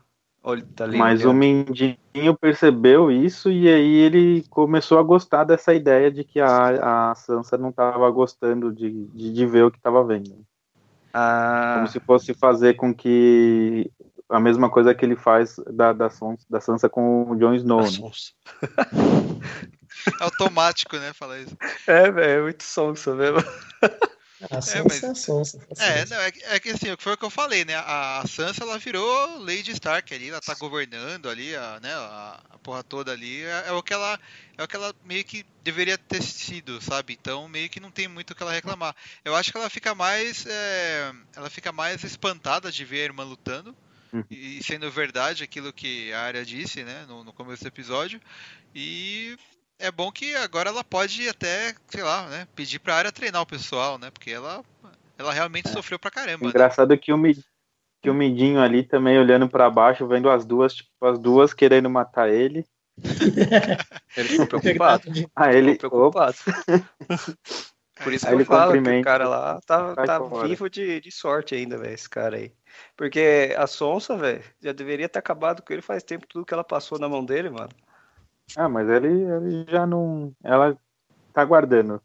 Tá Mas o Mindinho percebeu isso e aí ele começou a gostar dessa ideia de que a, a Sansa não estava gostando de, de, de, ver o que estava vendo. Ah. Como se fosse fazer com que a mesma coisa que ele faz da, da, Sons, da Sansa com o Jon Snow. Né? [LAUGHS] Automático, né? Falar isso. É, velho, é muito sonso mesmo. [LAUGHS] A Sansa é, mas... é a Sansa. É, não, é, é, que assim, foi o que eu falei, né? A Sansa, ela virou Lady Stark ali, ela tá governando ali, a, né? A, a porra toda ali. É, é, o que ela é o que ela meio que deveria ter sido, sabe? Então, meio que não tem muito o que ela reclamar. Eu acho que ela fica mais é, ela fica mais espantada de ver a irmã lutando. Uhum. E sendo verdade aquilo que a Arya disse, né, no, no começo do episódio. E é bom que agora ela pode até, sei lá, né, pedir pra área treinar o pessoal, né? Porque ela, ela realmente é. sofreu pra caramba. Né? Engraçado né? que o que o Midinho ali também olhando para baixo, vendo as duas, tipo, as duas querendo matar ele. [LAUGHS] ele ficou preocupado. ah, ele ficou preocupado. [LAUGHS] Por isso aí que eu falo que o cara lá tá, tá vivo de, de sorte ainda, velho, esse cara aí. Porque a Sonsa, velho, já deveria ter acabado com ele faz tempo, tudo que ela passou na mão dele, mano. Ah, mas ele, ele já não. Ela tá guardando.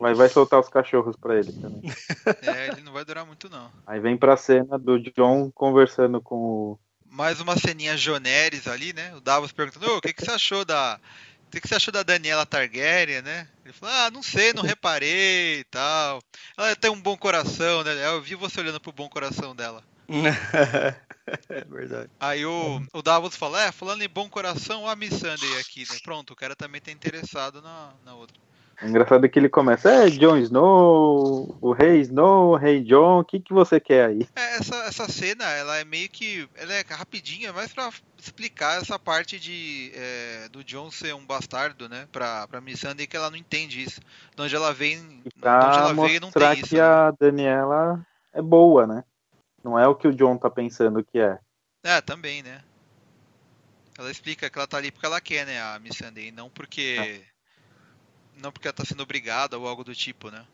Mas vai soltar os cachorros pra ele também. [LAUGHS] É, ele não vai durar muito, não. Aí vem pra cena do John conversando com o. Mais uma ceninha Joneres ali, né? O Davos perguntando: o que, que você achou da. O que, que você achou da Daniela Targaryen, né? Ele falou: Ah, não sei, não reparei e tal. Ela tem um bom coração, né? Eu vi você olhando pro bom coração dela. [LAUGHS] [LAUGHS] é verdade. Aí o, o Davos fala, é, falando em bom coração, a Miss Sunday aqui, né? Pronto, o cara também tá interessado na, na outra. É engraçado que ele começa, é, Jon Snow, o rei Snow, o rei John, o que, que você quer aí? É, essa, essa cena, ela é meio que, ela é rapidinha, mas pra explicar essa parte de, é, do John ser um bastardo, né, pra, pra Missandei, que ela não entende isso. De onde ela vem, de onde ela veio não tem isso. que né? a Daniela é boa, né? Não é o que o John tá pensando que é. É, também, né? Ela explica que ela tá ali porque ela quer, né, a Miss Sunday, não porque. É. Não porque ela tá sendo obrigada ou algo do tipo, né?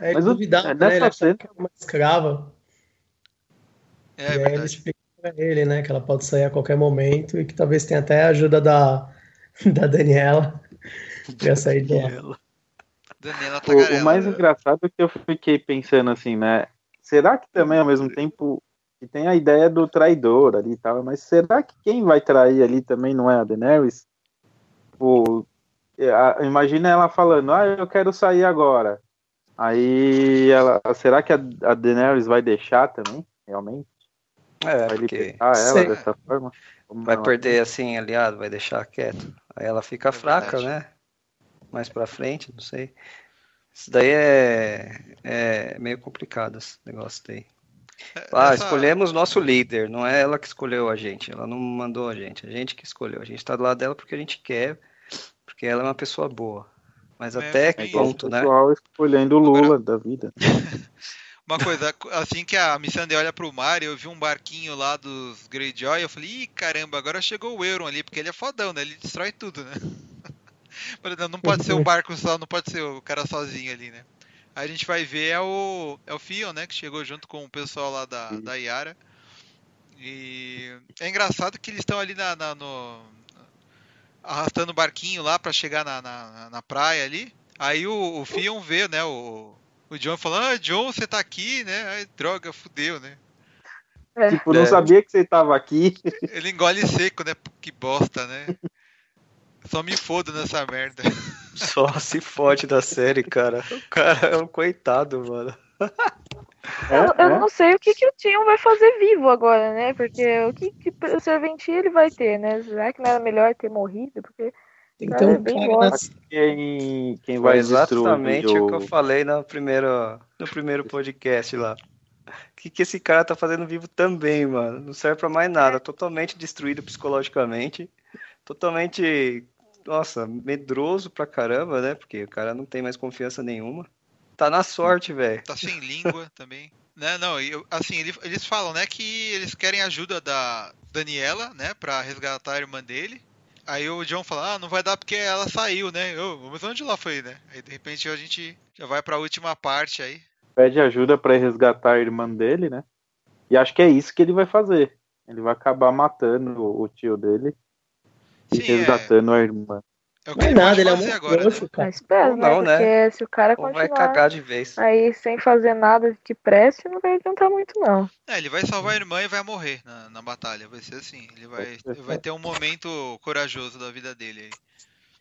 É, Mas duvidar, é, né? Ela cena... é uma escrava. É, é e aí ele explica pra ele, né, que ela pode sair a qualquer momento e que talvez tenha até a ajuda da, [LAUGHS] da Daniela pra [LAUGHS] sair de lá. Daniela o, o mais engraçado é que eu fiquei pensando assim, né? Será que também ao mesmo tempo que tem a ideia do traidor ali e tal, mas será que quem vai trair ali também não é a Daenerys? Pô, é, imagina ela falando, ah, eu quero sair agora. Aí ela, será que a, a Daenerys vai deixar também, realmente? É, vai porque... libertar ela Sei. dessa forma? vai perder assim, aliado, vai deixar quieto. Aí ela fica é fraca, verdade. né? Mais pra frente, não sei. Isso daí é, é meio complicado, esse negócio daí. É, ah, Essa... escolhemos nosso líder, não é ela que escolheu a gente, ela não mandou a gente, a gente que escolheu. A gente tá do lado dela porque a gente quer, porque ela é uma pessoa boa. Mas é, até que ponto, né? O pessoal escolhendo o Lula Agora... da vida. [LAUGHS] Uma coisa, assim que a Missandei olha pro mar, eu vi um barquinho lá dos Greyjoy, eu falei, ih, caramba, agora chegou o Euron ali, porque ele é fodão, né? Ele destrói tudo, né? Não pode ser o barco só, não pode ser o cara sozinho ali, né? Aí a gente vai ver é o, é o Fion, né? Que chegou junto com o pessoal lá da, da Yara. E é engraçado que eles estão ali na, na, no, arrastando o barquinho lá para chegar na, na, na, praia ali. Aí o, o Fion vê, né? O, o John falando, ah, John, você tá aqui, né? Ai, droga, fudeu, né? É. Tipo, não é. sabia que você tava aqui. Ele engole seco, né? Que bosta, né? [LAUGHS] Só me foda nessa merda. [LAUGHS] Só se fode da série, cara. O cara é um coitado, mano. Eu, eu é? não sei o que, que o Tion vai fazer vivo agora, né? Porque o que, que o serventia ele vai ter, né? Será que não era melhor ter morrido? Porque então, é bem quem, quem vai exatamente o que eu falei no primeiro, no primeiro podcast lá. O que, que esse cara tá fazendo vivo também, mano? Não serve pra mais nada. Totalmente destruído psicologicamente. Totalmente, nossa, medroso pra caramba, né? Porque o cara não tem mais confiança nenhuma. Tá na sorte, velho. Tá sem língua [LAUGHS] também. Né, não, eu, assim, eles falam, né, que eles querem ajuda da Daniela, né, pra resgatar a irmã dele. Aí o John fala, ah, não vai dar porque ela saiu, né? Eu, mas onde ela foi, né? Aí de repente a gente já vai pra última parte aí. Pede ajuda para resgatar a irmã dele, né? E acho que é isso que ele vai fazer. Ele vai acabar matando o tio dele e Sim, resgatando é... a irmã. É o que não é nada, ele é um agora, né? cara. Mas espera, né? Não, né? Porque se o cara Ou continuar vai cagar de vez. aí sem fazer nada que preste, não vai adiantar muito, não. É, ele vai salvar a irmã e vai morrer na, na batalha. Vai ser assim. Ele vai, ele vai ter um momento corajoso da vida dele aí.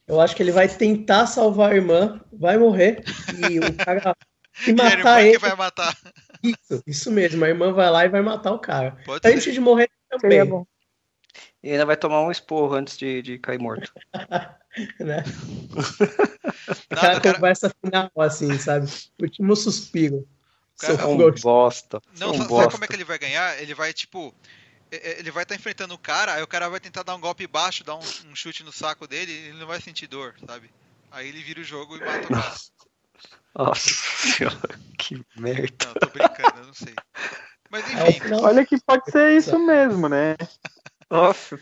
Eu acho que ele vai tentar salvar a irmã, vai morrer, e o [LAUGHS] cara se matar ele. Que vai matar. Isso, isso mesmo, a irmã vai lá e vai matar o cara. Pode Antes ser. de morrer também. bom. E ainda vai tomar um esporro antes de, de cair morto. [LAUGHS] né? [LAUGHS] Aquela cara... conversa final, assim, sabe? Último suspiro. Cara, é um bosta. Não, um sabe bosta. como é que ele vai ganhar? Ele vai, tipo. Ele vai estar tá enfrentando o cara, aí o cara vai tentar dar um golpe baixo, dar um, um chute no saco dele, e ele não vai sentir dor, sabe? Aí ele vira o jogo e mata o cara. [LAUGHS] Nossa senhora, que merda. Não, tô brincando, eu não sei. Mas é enfim. Olha que pode ser isso mesmo, né? Nossa.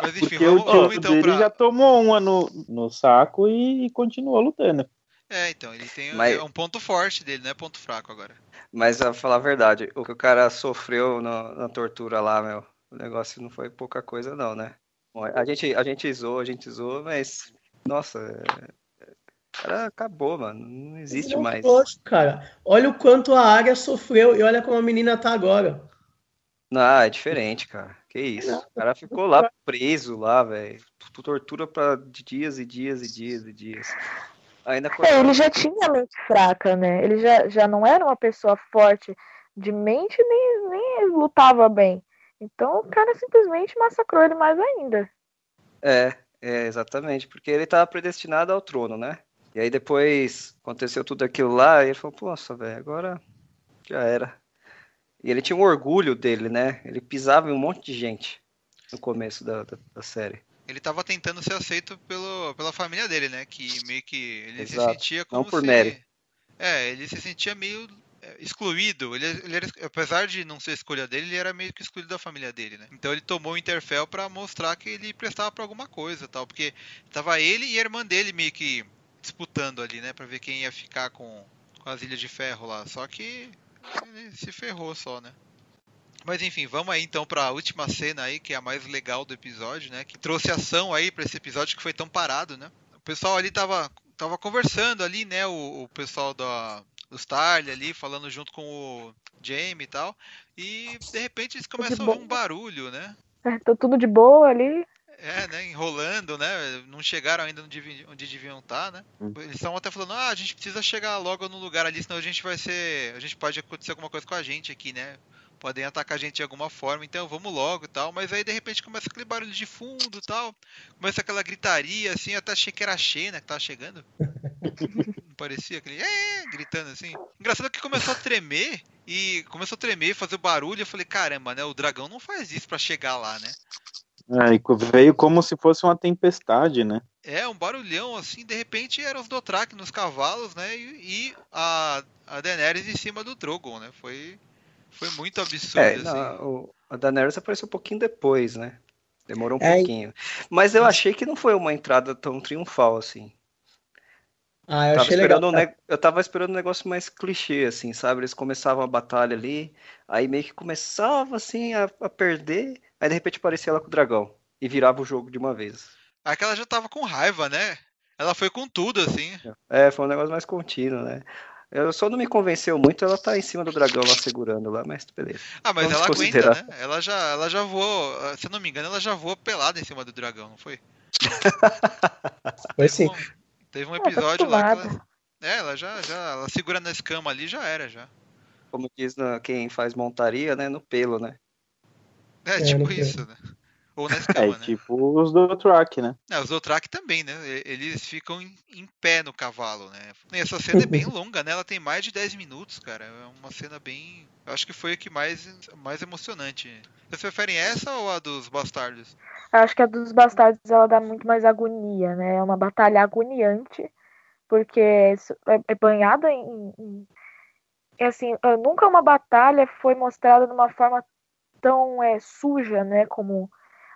Mas enfim, Porque vamos, o vamos então dele pra... já tomou uma no, no saco e, e continuou lutando. É, então, ele tem Mas... é um ponto forte dele, não é ponto fraco agora. Mas, a falar a verdade, o que o cara sofreu na, na tortura lá, meu, o negócio não foi pouca coisa não, né? Bom, a gente, a gente zoou, a gente zoou, mas, nossa, é... cara acabou, mano, não existe não mais. Posso, cara, olha o quanto a área sofreu e olha como a menina tá agora. Não, é diferente, cara. Que isso? O cara ficou lá preso lá, velho. Tortura para dias e dias e dias e dias. Ainda é, ele já tinha mente fraca, né? Ele já, já não era uma pessoa forte de mente nem, nem lutava bem. Então o cara simplesmente massacrou ele mais ainda. É, é, exatamente, porque ele estava predestinado ao trono, né? E aí depois aconteceu tudo aquilo lá, e ele falou, nossa, velho, agora já era. E ele tinha um orgulho dele, né? Ele pisava em um monte de gente no começo da, da, da série. Ele estava tentando ser aceito pelo, pela família dele, né? Que meio que ele Exato. se sentia como Não por se... Mary. É, ele se sentia meio é, excluído. Ele, ele era, apesar de não ser escolha dele, ele era meio que excluído da família dele, né? Então ele tomou o Interfell para mostrar que ele prestava para alguma coisa, tal, porque tava ele e a irmã dele meio que disputando ali, né, para ver quem ia ficar com, com as ilhas de ferro lá. Só que ele se ferrou só, né? Mas enfim, vamos aí então para a última cena aí, que é a mais legal do episódio, né? Que trouxe ação aí para esse episódio que foi tão parado, né? O pessoal ali tava, tava conversando ali, né? O, o pessoal da, do Starly ali, falando junto com o Jamie e tal. E de repente eles começam a ouvir um barulho, né? É, tá tudo de boa ali. É, né? Enrolando, né? Não chegaram ainda onde, deviam estar, né? Hum. Eles estão até falando, ah, a gente precisa chegar logo no lugar ali, senão a gente vai ser. A gente pode acontecer alguma coisa com a gente aqui, né? podem atacar a gente de alguma forma, então vamos logo e tal. Mas aí de repente começa aquele barulho de fundo e tal. Começa aquela gritaria, assim, até achei que era a Xena que tava chegando. [LAUGHS] Não parecia aquele. É, gritando assim. Engraçado que começou a tremer e começou a tremer, fazer barulho. Eu falei, caramba, né? O dragão não faz isso para chegar lá, né? É, veio como se fosse uma tempestade, né? É, um barulhão assim, de repente eram os Dothraki nos cavalos, né? E, e a, a Daenerys em cima do Drogon, né? Foi, foi muito absurdo, é, assim. Não, o, a Daenerys apareceu um pouquinho depois, né? Demorou um é, pouquinho. Mas eu achei que não foi uma entrada tão triunfal assim. Ah, eu tava achei legal. Um ne... Eu tava esperando um negócio mais clichê, assim, sabe? Eles começavam a batalha ali, aí meio que começava, assim, a, a perder, aí de repente aparecia ela com o dragão e virava o jogo de uma vez. Aquela já tava com raiva, né? Ela foi com tudo, assim. É, foi um negócio mais contínuo, né? Eu só não me convenceu muito, ela tá em cima do dragão lá segurando lá, mas beleza. Ah, mas Vamos ela aguenta, né? Ela já, ela já voou, se eu não me engano, ela já voou pelada em cima do dragão, não foi? [LAUGHS] foi sim. Teve um episódio lá que ela. É, ela já, já. Ela segura na escama ali já era, já. Como diz na, quem faz montaria, né? No pelo, né? É, é tipo isso, né? Ou na escama, [LAUGHS] é, né? tipo os do track, né? É, os do track também, né? Eles ficam em, em, pé no cavalo, né? E essa cena é bem [LAUGHS] longa, né? Ela tem mais de 10 minutos, cara. É uma cena bem. Eu acho que foi a que mais, mais emocionante. Vocês preferem essa ou a dos bastardos? Eu acho que a dos bastardos ela dá muito mais agonia, né? É uma batalha agoniante, porque é, é banhada em, em. É assim, nunca uma batalha foi mostrada de uma forma tão é, suja, né? Como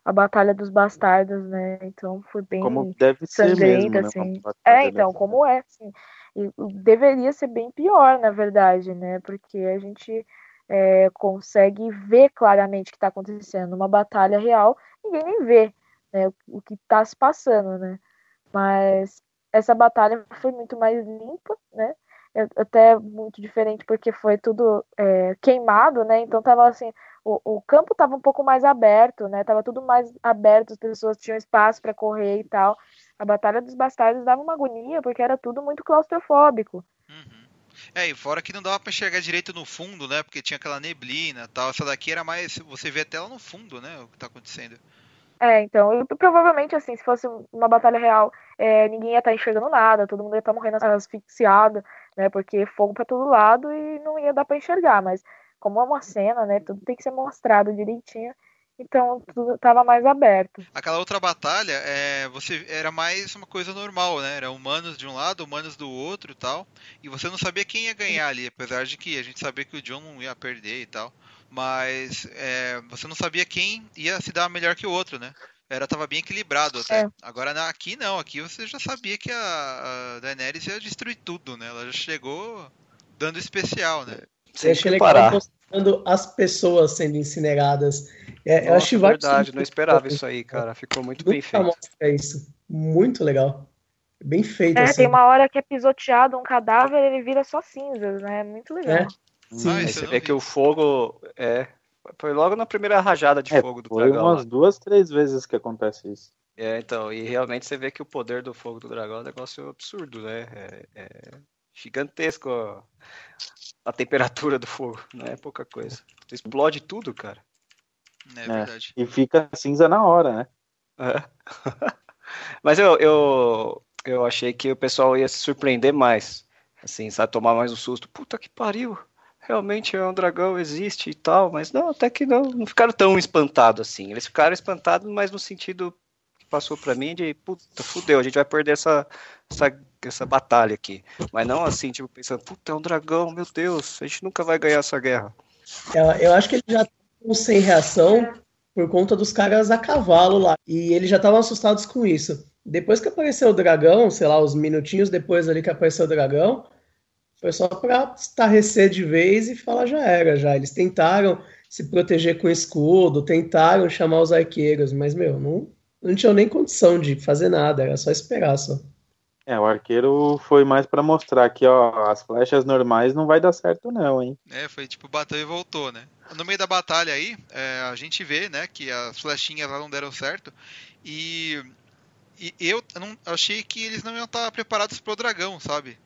a Batalha dos Bastardos, né? Então foi bem como deve ser mesmo, né? assim. É, então, como é, assim. E deveria ser bem pior, na verdade, né? Porque a gente é, consegue ver claramente o que está acontecendo. Uma batalha real, ninguém nem vê né, o, o que está se passando, né? Mas essa batalha foi muito mais limpa, né? É, até muito diferente porque foi tudo é, queimado, né? Então tava assim, o, o campo estava um pouco mais aberto, né? Tava tudo mais aberto, as pessoas tinham espaço para correr e tal. A Batalha dos Bastardos dava uma agonia, porque era tudo muito claustrofóbico. Uhum. É, e fora que não dava para enxergar direito no fundo, né? Porque tinha aquela neblina e tal. Essa daqui era mais. Você vê até lá no fundo, né? O que tá acontecendo. É, então, eu, provavelmente, assim, se fosse uma batalha real, é, ninguém ia estar tá enxergando nada, todo mundo ia estar tá morrendo asfixiado, né? Porque fogo para todo lado e não ia dar para enxergar. Mas como é uma cena, né? Tudo tem que ser mostrado direitinho. Então tudo estava mais aberto. Aquela outra batalha, é, você era mais uma coisa normal, né? Era humanos de um lado, humanos do outro e tal. E você não sabia quem ia ganhar ali, apesar de que a gente sabia que o John não ia perder e tal. Mas é, você não sabia quem ia se dar melhor que o outro, né? Era tava bem equilibrado até. É. Agora aqui não, aqui você já sabia que a, a Daenerys ia destruir tudo, né? Ela já chegou dando especial, né? Sem parar mostrando as pessoas sendo incineradas. É, Nossa, eu acho verdade, não esperava isso aí, cara. Ficou muito bem feito. Mostra isso. Muito legal. Bem feito. É, assim. tem uma hora que é pisoteado um cadáver ele vira só cinzas, né? Muito legal. É. Sim, ah, você vê que o fogo é. Foi logo na primeira rajada de é, fogo do foi dragão. Foi umas duas, três vezes que acontece isso. É, então, e realmente você vê que o poder do fogo do dragão é um negócio absurdo, né? É, é gigantesco a temperatura do fogo, não é pouca coisa. Explode tudo, cara. É, é verdade. E fica cinza na hora, né? É. [LAUGHS] Mas eu, eu, eu achei que o pessoal ia se surpreender mais. Assim, sabe, tomar mais um susto. Puta que pariu! Realmente é um dragão, existe e tal, mas não, até que não, não ficaram tão espantados assim. Eles ficaram espantados, mas no sentido que passou para mim de puta, fudeu, a gente vai perder essa, essa essa batalha aqui. Mas não assim, tipo, pensando, puta, é um dragão, meu Deus, a gente nunca vai ganhar essa guerra. Eu, eu acho que eles já estão sem reação por conta dos caras a cavalo lá. E eles já estavam assustados com isso. Depois que apareceu o dragão, sei lá, os minutinhos depois ali que apareceu o dragão, foi só pra estarrecer de vez e falar já era, já. Eles tentaram se proteger com escudo, tentaram chamar os arqueiros, mas, meu, não, não tinham nem condição de fazer nada, era só esperar só. É, o arqueiro foi mais para mostrar que, ó, as flechas normais não vai dar certo não, hein? É, foi tipo, bateu e voltou, né? No meio da batalha aí, é, a gente vê, né, que as flechinhas lá não deram certo e, e eu não achei que eles não iam estar preparados pro dragão, sabe?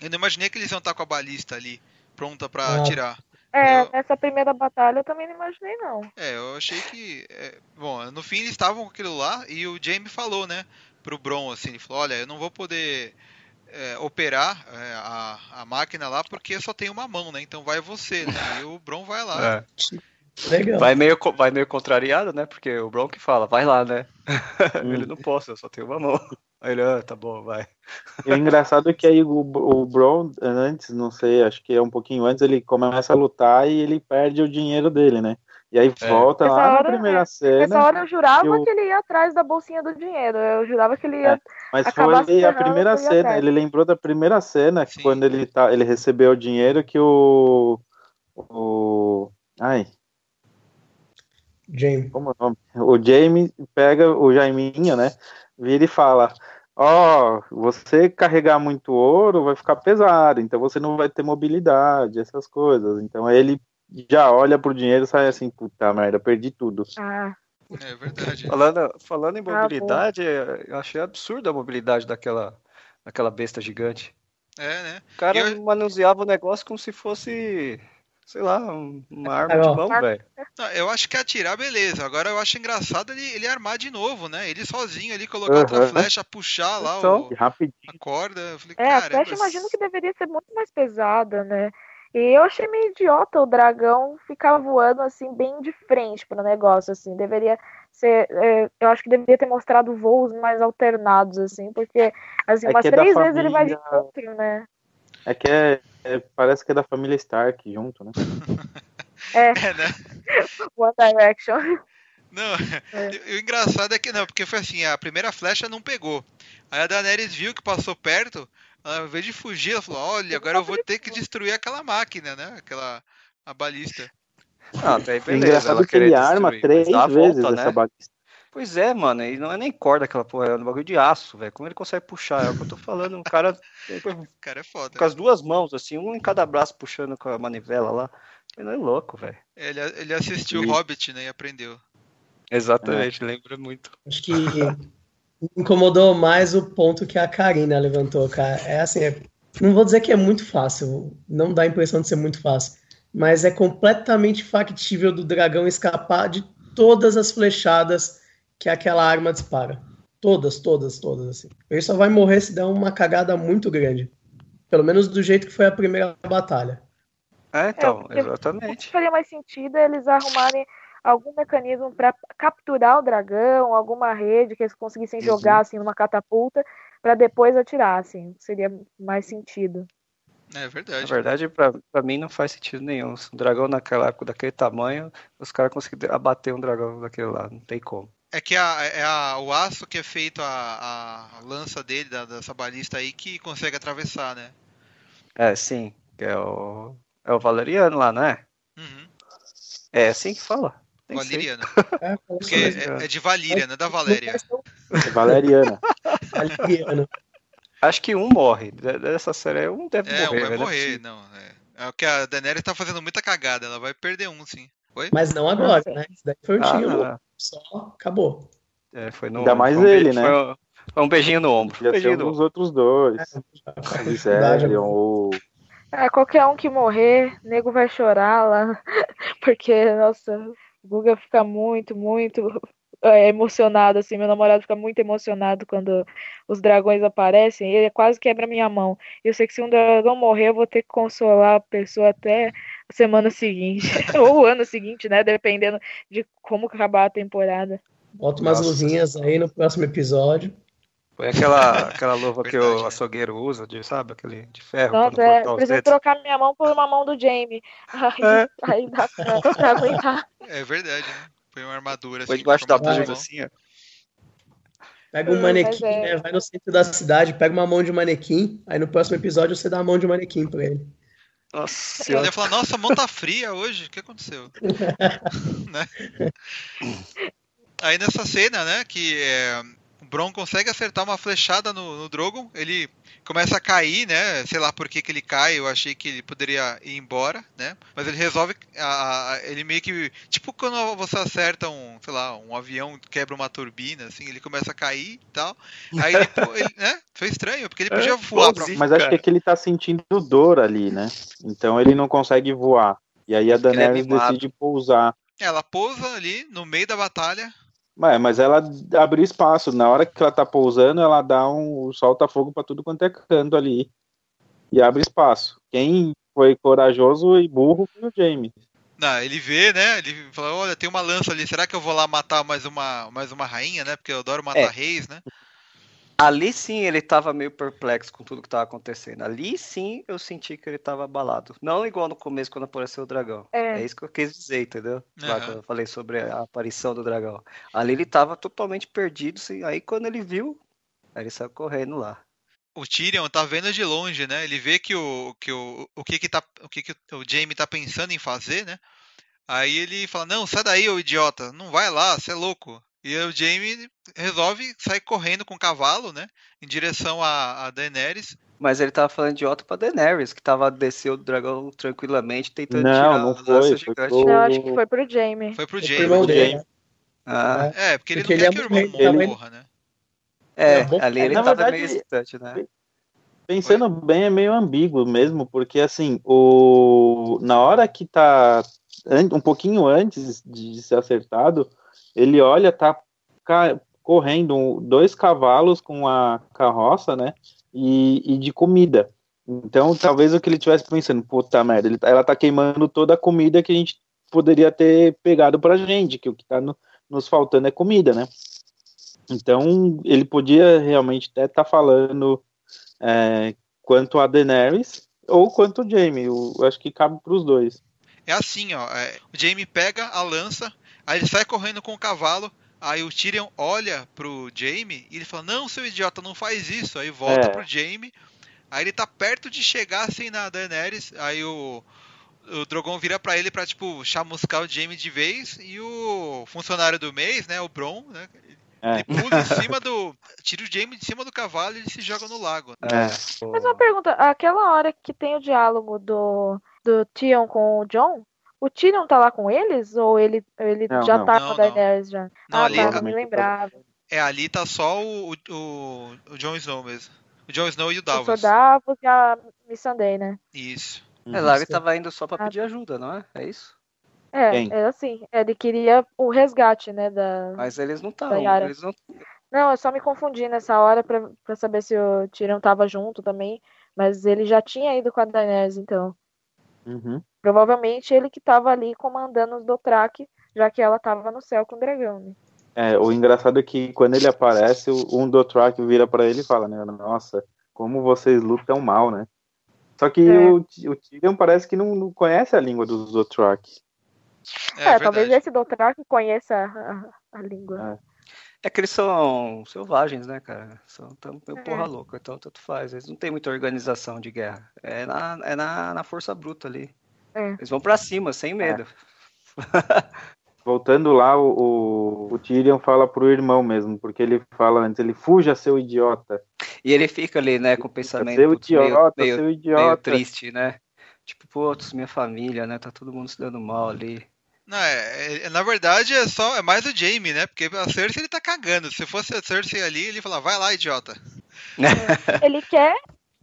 Eu não imaginei que eles iam estar com a balista ali, pronta para ah. atirar. É, eu... nessa primeira batalha eu também não imaginei, não. É, eu achei que. É... Bom, no fim eles estavam com aquilo lá e o Jamie falou, né, pro Bron, assim, ele falou: olha, eu não vou poder é, operar é, a, a máquina lá porque só tem uma mão, né? Então vai você, né? [LAUGHS] E o Bron vai lá. É. Legal. Vai meio, vai meio contrariado, né? Porque o Bron que fala, vai lá, né? [LAUGHS] ele não posso, eu só tenho uma mão. Aí ele, ah, tá bom, vai. E o engraçado é que aí o, o Bron, antes, não sei, acho que é um pouquinho antes, ele começa a lutar e ele perde o dinheiro dele, né? E aí é. volta lá hora, na primeira cena. Nessa hora eu jurava que, eu... que, ele ia atrás da bolsinha do dinheiro. Eu jurava que ele ia. É, mas foi a primeira cena. Ele lembrou da primeira cena, Sim. quando ele, tá, ele recebeu o dinheiro que o. O. Ai. Jamie. Como é o nome? O Jamie pega o Jaiminho, né? Vira e fala: Ó, oh, você carregar muito ouro vai ficar pesado, então você não vai ter mobilidade, essas coisas. Então aí ele já olha pro dinheiro e sai assim, puta merda, perdi tudo. Ah. É verdade. Falando, falando em ah, mobilidade, ah, eu achei absurda a mobilidade daquela, daquela besta gigante. É, né? O cara eu... manuseava o negócio como se fosse, sei lá, uma arma é, de mão, velho. Eu acho que atirar, beleza. Agora eu acho engraçado ele, ele armar de novo, né? Ele sozinho ali, colocar uhum. outra flecha, puxar lá então, o, a corda. Eu falei, é, a flecha imagino que deveria ser muito mais pesada, né? E eu achei meio idiota o dragão ficar voando assim, bem de frente para o negócio, assim. Deveria ser. É, eu acho que deveria ter mostrado voos mais alternados, assim, porque assim, é umas é três vezes ele vai de encontro, né? É que é, é, parece que é da família Stark junto, né? é. [LAUGHS] é né? [LAUGHS] One Direction. Não, é. o engraçado é que não, porque foi assim, a primeira flecha não pegou. Aí a Daenerys viu que passou perto, ao invés de fugir, ela falou: Olha, agora eu vou ter que destruir aquela máquina, né? Aquela a balista. Ah, daí beleza. É engraçado que ele arma três vezes volta, essa né? balista. Pois é, mano, e não é nem corda aquela porra, é um bagulho de aço, velho. Como ele consegue puxar? É o que eu tô falando, um cara. [LAUGHS] o cara é foda. Com as duas mãos, assim, um em cada braço puxando com a manivela lá. Ele é louco, velho. Ele, ele assistiu o Hobbit, né, e aprendeu. Exatamente, é. lembra muito. Acho que incomodou mais o ponto que a Karina levantou, cara. É assim, é, não vou dizer que é muito fácil, não dá a impressão de ser muito fácil, mas é completamente factível do dragão escapar de todas as flechadas que aquela arma dispara. Todas, todas, todas, assim. Ele só vai morrer se der uma cagada muito grande. Pelo menos do jeito que foi a primeira batalha. É, então, é, exatamente. O que faria mais sentido é eles arrumarem algum mecanismo para capturar o dragão, alguma rede que eles conseguissem jogar assim numa catapulta para depois atirar, assim, seria mais sentido. É verdade. Na verdade, para mim não faz sentido nenhum. Um dragão naquela época daquele tamanho, os caras conseguiram abater um dragão daquele lá, não tem como. É que a, é a, o aço que é feito, a, a lança dele, da, dessa balista aí, que consegue atravessar, né? É, sim. É o, é o Valeriano lá, não é? Uhum. É assim que fala. Valeriana. [LAUGHS] É, Porque é, é, de Valíria, não é da Valéria. É Valeriana. [LAUGHS] Valeriana. Acho que um morre. Dessa série, um deve é, morrer. Um vai morrer, não. É. é o que a Daenerys tá fazendo muita cagada. Ela vai perder um, sim. Foi? Mas não agora, né? Isso daí foi o ah, time Só acabou. É, foi no, Ainda mais um ele, né? Foi, foi, um beijinho no ombro. Já beijinho os outros dois. É, [LAUGHS] o é, qualquer um que morrer, nego vai chorar lá. Porque, nossa, o Guga fica muito, muito é, emocionado, assim. Meu namorado fica muito emocionado quando os dragões aparecem. Ele quase quebra minha mão. Eu sei que se um dragão morrer, eu vou ter que consolar a pessoa até a semana seguinte. [LAUGHS] ou o ano seguinte, né? Dependendo de como acabar a temporada. Bota umas Nossa. luzinhas aí no próximo episódio. Foi aquela, [LAUGHS] aquela luva que o açougueiro usa, de, sabe? Aquele de ferro. Nossa, é, preciso trocar minha mão por uma mão do Jamie. Aí, é. aí dá pra, pra, [LAUGHS] aguentar. É verdade, né? Foi uma armadura. Foi assim, debaixo da blusa, assim, ó. Pega um manequim, é. né? Vai no centro da cidade, pega uma mão de manequim, aí no próximo episódio você dá a mão de manequim pra ele. Nossa, ele ia falar, nossa, a mão tá fria hoje, o que aconteceu? [LAUGHS] né? Aí nessa cena, né, que é, Bron consegue acertar uma flechada no, no Drogon, ele começa a cair, né? Sei lá por que, que ele cai, eu achei que ele poderia ir embora, né? Mas ele resolve, a, a, ele meio que, tipo quando você acerta um, sei lá, um avião quebra uma turbina, assim, ele começa a cair e tal. Aí ele, ele né? Foi estranho, porque ele podia é, voar. Pra... Mas acho que é que ele tá sentindo dor ali, né? Então ele não consegue voar. E aí a é Daenerys decide pousar. Ela pousa ali no meio da batalha. Mas, mas ela abre espaço. Na hora que ela tá pousando, ela dá um solta-fogo para tudo quanto é canto ali. E abre espaço. Quem foi corajoso e burro foi o Jaime. Não, ele vê, né? Ele fala, olha, tem uma lança ali, será que eu vou lá matar mais uma, mais uma rainha, né? Porque eu adoro matar é. reis, né? Ali sim ele tava meio perplexo com tudo que tava acontecendo. Ali sim eu senti que ele tava abalado. Não igual no começo quando apareceu o dragão. É, é isso que eu quis dizer, entendeu? Uhum. Lá quando eu falei sobre a aparição do dragão. Ali ele tava totalmente perdido. Assim, aí quando ele viu, aí ele saiu correndo lá. O Tyrion tá vendo de longe, né? Ele vê que o que o, o que que tá o que que o Jaime tá pensando em fazer, né? Aí ele fala: "Não, sai daí, ô idiota. Não vai lá, você é louco". E o Jaime resolve sair correndo com o cavalo, né? Em direção a, a Daenerys. Mas ele tava falando de Otto pra Daenerys, que tava descendo o dragão tranquilamente, tentando não, tirar não foi, foi pro... Não, acho que foi pro Jaime. Foi pro Jaime. Foi pro Jaime. Ah. É, porque ele porque não quer ele que o irmão morra, né? É, ali ele tava verdade, meio né? Pensando foi. bem, é meio ambíguo mesmo, porque assim, o... na hora que tá um pouquinho antes de ser acertado, ele olha, tá correndo dois cavalos com a carroça, né? E, e de comida. Então, talvez o que ele tivesse pensando, puta merda, ele, tá, ela tá queimando toda a comida que a gente poderia ter pegado pra gente, que o que tá no, nos faltando é comida, né? Então, ele podia realmente até estar tá falando é, quanto a Daenerys ou quanto o Jaime. Eu acho que cabe para os dois. É assim, ó. É, o Jaime pega a lança, Aí ele sai correndo com o cavalo. Aí o Tyrion olha pro Jaime e ele fala: Não, seu idiota, não faz isso. Aí volta é. pro Jaime. Aí ele tá perto de chegar assim na Daenerys. Aí o, o Drogon vira para ele pra, tipo, chamuscar o Jaime de vez. E o funcionário do mês, né, o Bron, né? É. Ele pula em cima do. Tira o Jaime de cima do cavalo e ele se joga no lago. É. Mas uma pergunta: aquela hora que tem o diálogo do, do Tyrion com o John, o Tyrion tá lá com eles? Ou ele, ele não, já não. tá não, com a Daenerys já? Não, ah, ali, tá, não me lembrava. É, ali tá só o, o, o Jon Snow mesmo. O Jon Snow e o Davos. O Davos e a Missandei, né? Isso. É, lá ele tava indo só pra ah. pedir ajuda, não é? É isso? É, Quem? é assim. Ele queria o resgate, né? Da, Mas eles não estavam. Eles não... não, eu só me confundi nessa hora pra, pra saber se o Tyrion tava junto também. Mas ele já tinha ido com a Daenerys, então. Uhum. Provavelmente ele que estava ali comandando os Dothraki, já que ela estava no céu com o dragão, né? É, o engraçado é que quando ele aparece, um Dothraki vira para ele e fala, né? Nossa, como vocês lutam mal, né? Só que é. o, o Tyrion parece que não, não, conhece a língua dos Dothraki. É, é talvez esse Dothraki conheça a, a língua. É. Que eles são selvagens, né, cara? São tão, meio é. porra louca, então tanto faz. Eles não têm muita organização de guerra. É na, é na, na força bruta ali. É. Eles vão para cima, sem medo. É. [LAUGHS] Voltando lá, o, o, Tyrion fala pro irmão mesmo, porque ele fala antes, ele fuja, seu idiota. E ele fica ali, né, com o pensamento seu idiota, meio, seu idiota. meio triste, né? Tipo, pô, minha família, né? Tá todo mundo se dando mal ali. Não, é, é, na verdade é só é mais o Jamie, né? Porque a Cersei ele tá cagando. Se fosse a Cersei ali, ele fala, vai lá, idiota. É, ele quer,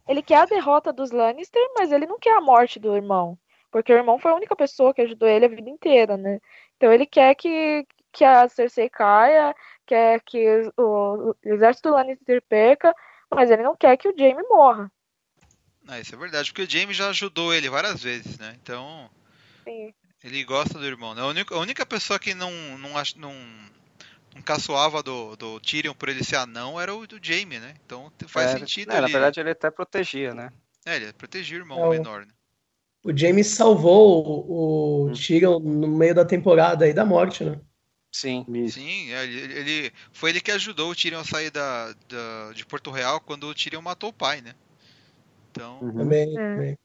ele quer a derrota dos Lannister, mas ele não quer a morte do irmão, porque o irmão foi a única pessoa que ajudou ele a vida inteira, né? Então ele quer que, que a Cersei caia, quer que o, o exército do Lannister perca, mas ele não quer que o Jamie morra. Ah, isso é verdade, porque o Jamie já ajudou ele várias vezes, né? Então. Sim. Ele gosta do irmão, né? A única, a única pessoa que não, não, não, não caçoava do, do Tyrion por ele ser anão era o do Jaime, né? Então faz é, sentido. É, na verdade ele até protegia, né? É, ele protegia o irmão é, menor, né? O Jaime salvou o, o hum. Tyrion no meio da temporada aí da morte, né? Sim. Sim, é, ele, ele, foi ele que ajudou o Tyrion a sair da, da, de Porto Real quando o Tyrion matou o pai, né? Então. Uhum. Também, é. também.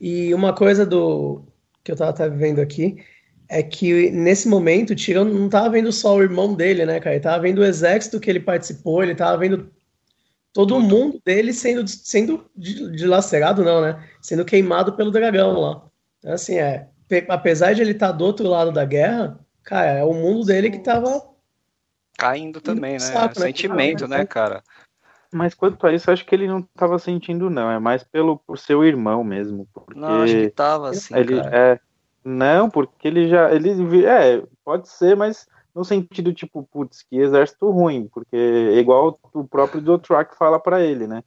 E uma coisa do, que eu tava, tava vendo aqui é que nesse momento o Tyrion não tava vendo só o irmão dele, né, cara? Ele tava vendo o exército que ele participou, ele tava vendo todo o mundo dele sendo, sendo dilacerado, não, né? Sendo queimado pelo dragão lá. Então, assim, é. Apesar de ele estar tá do outro lado da guerra, cara, é o mundo dele que tava. Caindo também, né? Saco, né? Sentimento, né, cara? Mas quanto a isso, acho que ele não estava sentindo, não. É mais pelo por seu irmão mesmo. Porque não, acho que tava assim. Ele, cara. É, não, porque ele já. Ele, é, pode ser, mas no sentido tipo, putz, que exército ruim. Porque é igual o próprio Dothraki fala para ele, né?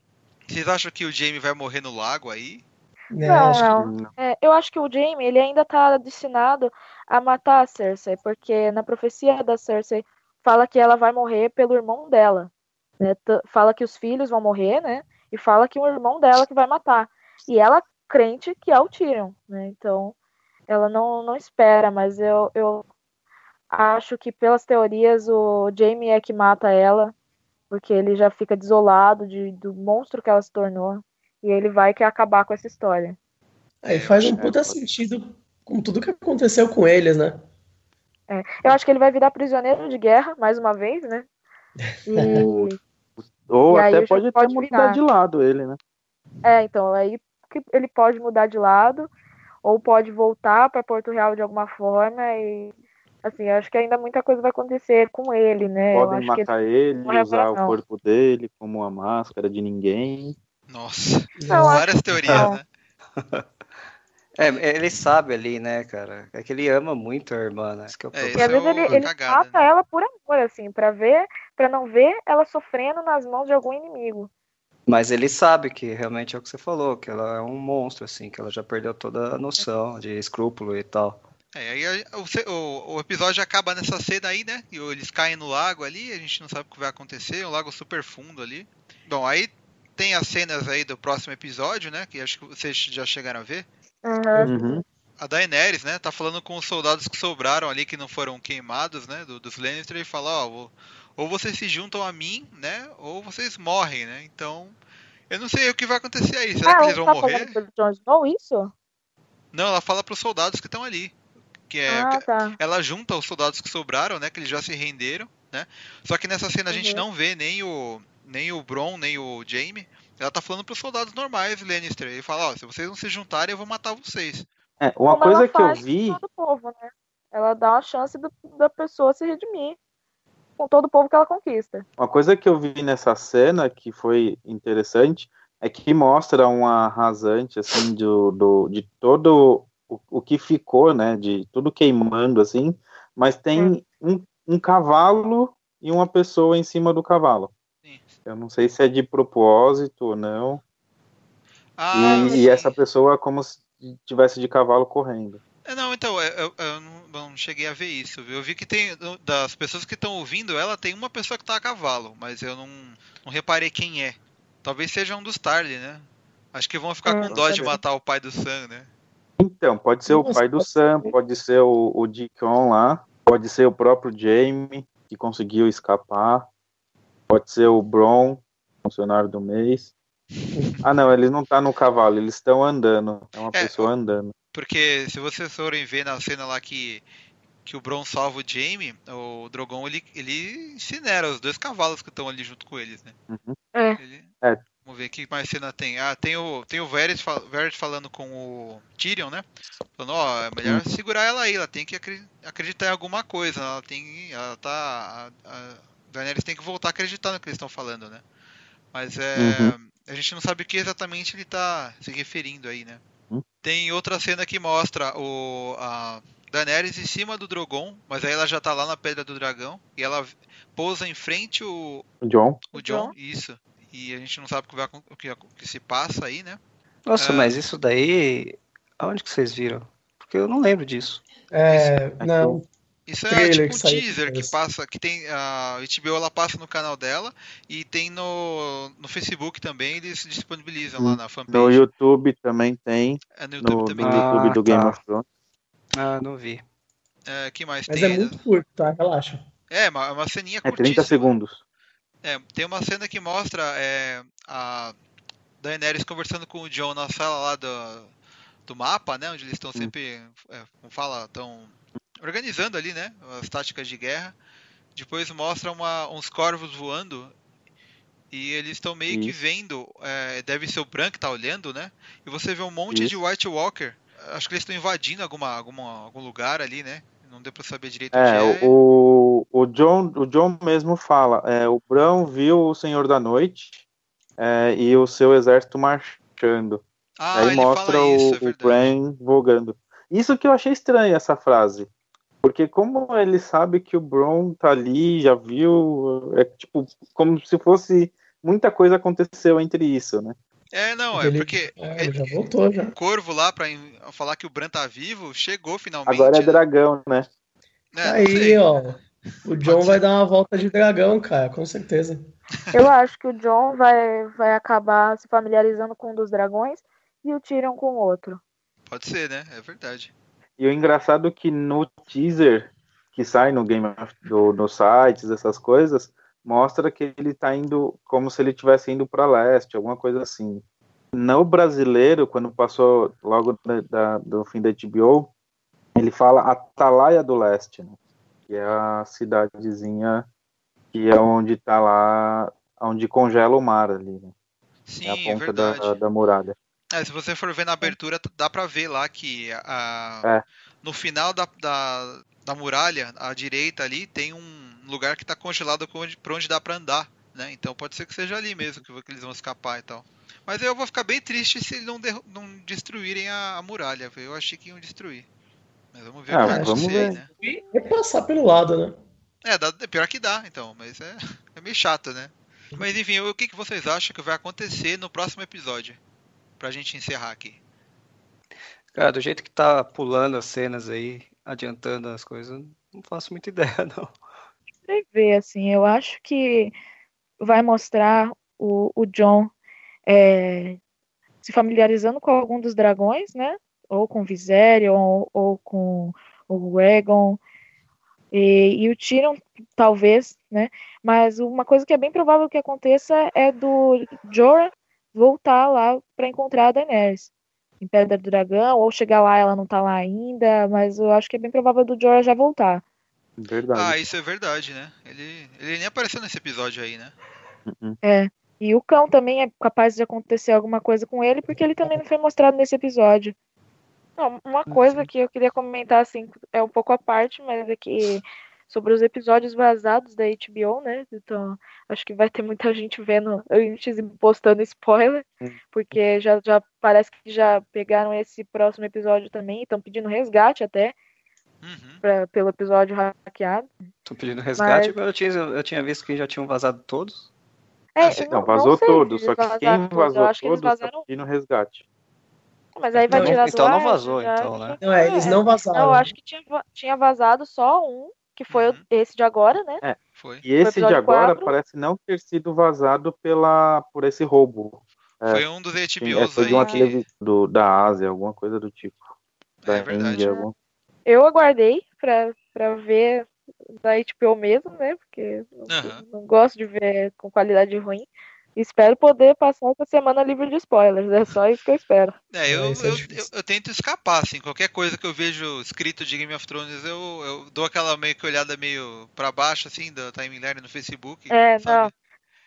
Vocês acham que o Jaime vai morrer no lago aí? Não, não. não. É, eu acho que o Jaime ele ainda tá destinado a matar a Cersei, porque na profecia da Cersei fala que ela vai morrer pelo irmão dela. Né? Fala que os filhos vão morrer, né? E fala que o irmão dela que vai matar. E ela crente que é o Tyrion, né? Então, ela não, não espera, mas eu, eu acho que pelas teorias o Jaime é que mata ela, porque ele já fica desolado de, do monstro que ela se tornou. E ele vai quer acabar com essa história. É, faz um puta sentido com tudo que aconteceu com eles, né? É, eu acho que ele vai virar prisioneiro de guerra, mais uma vez, né? E... Ou e até pode, pode mudar de lado ele, né? É, então, aí ele pode mudar de lado, ou pode voltar para Porto Real de alguma forma e assim, eu acho que ainda muita coisa vai acontecer com ele, né? Podem matar ele, ele usar o corpo dele como uma máscara de ninguém. Nossa, não, várias teorias, né? [LAUGHS] É, ele sabe ali, né, cara? É que ele ama muito a irmã, né? que é o é, e às vezes é ele, ele cagada, mata né? ela por amor, assim, para ver, para não ver ela sofrendo nas mãos de algum inimigo. Mas ele sabe que realmente é o que você falou, que ela é um monstro, assim, que ela já perdeu toda a noção de escrúpulo e tal. É, aí o, o, o, episódio acaba nessa cena aí, né? E eles caem no lago ali, a gente não sabe o que vai acontecer, um lago super fundo ali. Bom, aí tem as cenas aí do próximo episódio, né? Que acho que vocês já chegaram a ver. Uhum. A Daenerys, né? Tá falando com os soldados que sobraram ali, que não foram queimados, né? Do, dos Lannister, e fala, ó, ou vocês se juntam a mim, né? Ou vocês morrem, né? Então, eu não sei o que vai acontecer aí. Será ah, que eles vão tá morrer? Snow, isso? Não, ela fala pros soldados que estão ali. Que é, ah, tá. ela junta os soldados que sobraram, né? Que eles já se renderam, né? Só que nessa cena a gente uhum. não vê nem o nem o Bron, nem o Jaime. Ela tá falando pros soldados normais, Lannister. Ele fala, ó, se vocês não se juntarem, eu vou matar vocês. É, uma Como coisa que eu vi. Povo, né? Ela dá uma chance do, da pessoa se redimir com todo o povo que ela conquista. Uma coisa que eu vi nessa cena que foi interessante é que mostra uma rasante assim do, do de todo o, o que ficou, né, de tudo queimando assim, mas tem um, um cavalo e uma pessoa em cima do cavalo. Sim. Eu não sei se é de propósito ou não. Ah, e, e, essa pessoa é como se tivesse de cavalo correndo. É, não, então, eu, eu, eu não, não, cheguei a ver isso, viu? Eu vi que tem, das pessoas que estão ouvindo ela, tem uma pessoa que tá a cavalo, mas eu não, não reparei quem é. Talvez seja um dos Tarly, né? Acho que vão ficar é, com dó de matar o pai do Sam, né? Então, pode ser o pai do Sam, pode ser o, o Deacon lá, pode ser o próprio Jamie, que conseguiu escapar, pode ser o Bron, funcionário do mês. Ah, não, eles não estão tá no cavalo, eles estão andando. É uma é, pessoa andando. Porque se vocês forem ver na cena lá que, que o Bron salva o Jaime, o Drogon ele, ele incinera os dois cavalos que estão ali junto com eles, né? Uhum. É. Ele... é. Vamos ver que mais cena tem. Ah, tem o, tem o Varys, Varys falando com o Tyrion, né? Falando, ó, oh, é melhor uhum. segurar ela aí, ela tem que acreditar em alguma coisa, ela tem. Ela tá. A, a Daenerys tem que voltar a acreditar no que eles estão falando, né? Mas é. Uhum. A gente não sabe o que exatamente ele tá se referindo aí, né? Tem outra cena que mostra o a Daenerys em cima do Drogon, mas aí ela já tá lá na Pedra do Dragão e ela pousa em frente o o John. O John, isso. E a gente não sabe o que, vai, o que, o que se passa aí, né? Nossa, uh, mas isso daí. Aonde que vocês viram? Porque eu não lembro disso. É, não. Isso é tipo um teaser que passa, que tem a HBO ela passa no canal dela e tem no, no Facebook também, eles disponibilizam lá na fanpage. No YouTube também tem. É, no YouTube no, também no tem. YouTube do Game ah, of Thrones. Ah, não vi. É, que mais Mas tem? é muito curto, tá? Relaxa. É, uma, uma ceninha É 30 segundos. É, tem uma cena que mostra é, a Daenerys conversando com o John na sala lá do, do mapa, né? Onde eles estão hum. sempre, é, como fala, estão organizando ali, né, as táticas de guerra. Depois mostra uma, uns corvos voando e eles estão meio Isso. que vendo, é, deve ser o Bran que tá olhando, né? E você vê um monte Isso. de White Walker. Acho que eles estão invadindo alguma, alguma, algum lugar ali, né? Não deu pra saber direito é, onde é. O, o, John, o John mesmo fala, é, o Bran viu o Senhor da Noite é, e o seu exército marchando. Ah, Aí mostra o, é o Bran vogando. Isso que eu achei estranho, essa frase. Porque como ele sabe que o Bron tá ali, já viu, é tipo, como se fosse muita coisa aconteceu entre isso, né? É, não, é ele, porque. É, ele, já voltou, já. O corvo lá, pra falar que o Bran tá vivo, chegou finalmente. Agora é né? dragão, né? É, Aí, ó. O John vai dar uma volta de dragão, cara, com certeza. [LAUGHS] Eu acho que o John vai, vai acabar se familiarizando com um dos dragões e o Tyrion com o outro. Pode ser, né? É verdade. E o engraçado é que no teaser que sai no Game of, do, no sites, essas coisas, mostra que ele tá indo como se ele estivesse indo para leste, alguma coisa assim. No brasileiro, quando passou logo da, da, do fim da HBO, ele fala Atalaia do Leste, né? que é a cidadezinha que é onde tá lá, onde congela o mar ali, né? Sim, é a ponta é da, da muralha. É, se você for ver na abertura, dá pra ver lá que a, é. no final da, da, da, muralha, à direita ali, tem um lugar que tá congelado por onde dá pra andar, né? Então pode ser que seja ali mesmo que, que eles vão escapar e tal. Mas eu vou ficar bem triste se eles não, não destruírem a, a, muralha. Eu achei que iam destruir. Mas vamos ver ah, o que vai acontecer aí, né? É passar pelo lado, né? É, dá, é pior que dá, então. Mas é, [LAUGHS] é meio chato, né? Mas enfim, o que, que vocês acham que vai acontecer no próximo episódio? Pra gente encerrar aqui? Cara, do jeito que tá pulando as cenas aí, adiantando as coisas, não faço muita [LAUGHS] ideia, não. Ver, assim, eu acho que vai mostrar o, o John é, se familiarizando com algum dos dragões, né? Ou com Viserion, ou, ou com o Egon. E, e, o Tyrion, talvez, né? Mas uma coisa que é bem provável que aconteça é do Jorah voltar lá para encontrar a Daenerys em Pedra do Dragão, ou chegar lá ela não tá lá ainda, mas eu acho que é bem provável do Jorah já voltar. Verdade. Ah, isso é verdade, né? Ele, ele nem apareceu nesse episódio aí, né? Uh-uh. É. E o cão também é capaz de acontecer alguma coisa com ele, porque ele também não foi mostrado nesse episódio. Não, uma coisa que eu queria comentar, assim, é um pouco à parte, mas é que sobre os episódios vazados da HBO, né? Então, acho que vai ter muita gente vendo antes e postando spoiler, porque já, já parece que já pegaram esse próximo episódio também, estão pedindo resgate até. Uhum. Pra, pelo episódio hackeado. Estão pedindo resgate, mas... eu, tinha, eu tinha visto que já tinham vazado todos. É, assim, não, vazou todos, só que quem vazou todos está pedindo resgate. Mas aí vai não, tirar então não vazou, então, né? Não, é, eles não vazaram. Não, eu acho que tinha, tinha vazado só um que foi uhum. esse de agora, né? É, foi. E esse de agora 4. parece não ter sido vazado pela, por esse roubo. É, foi um dos HBOs foi de uma televisão do, da Ásia, alguma coisa do tipo. É da é verdade. Índia, algum... Eu aguardei pra, pra ver da HBO mesmo, né? Porque uhum. não gosto de ver com qualidade ruim. Espero poder passar essa semana livre de spoilers, é só isso que eu espero. É, eu, é, eu, eu, eu, tento escapar, assim, qualquer coisa que eu vejo escrito de Game of Thrones, eu, eu dou aquela meio que olhada meio pra baixo, assim, da timeline no Facebook. É, sabe? não.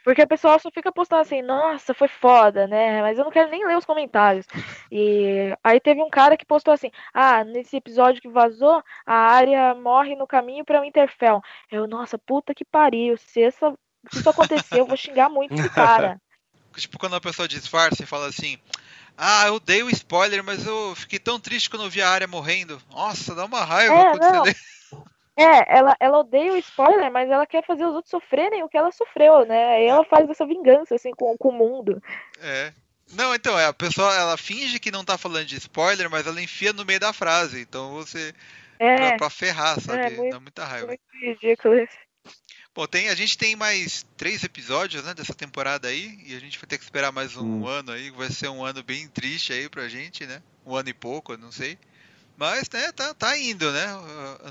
Porque a pessoa só fica postando assim, nossa, foi foda, né? Mas eu não quero nem ler os comentários. E aí teve um cara que postou assim, ah, nesse episódio que vazou, a área morre no caminho pra Winterfell. Eu, nossa, puta que pariu, se essa se isso acontecer, eu vou xingar muito esse cara. [LAUGHS] Tipo, quando a pessoa disfarça e fala assim. Ah, eu dei o spoiler, mas eu fiquei tão triste quando eu vi a área morrendo. Nossa, dá uma raiva é, quando não. você lê. É, ela, ela odeia o spoiler, mas ela quer fazer os outros sofrerem o que ela sofreu, né? E ela faz essa vingança, assim, com, com o mundo. É. Não, então, é, a pessoa, ela finge que não tá falando de spoiler, mas ela enfia no meio da frase. Então você. É. Pra, pra ferrar, sabe? É, muito, Dá muita raiva. Muito ridículo isso. Bom, tem, a gente tem mais três episódios né, dessa temporada aí, e a gente vai ter que esperar mais um hum. ano aí, vai ser um ano bem triste aí pra gente, né? Um ano e pouco, eu não sei. Mas, né, tá, tá indo, né?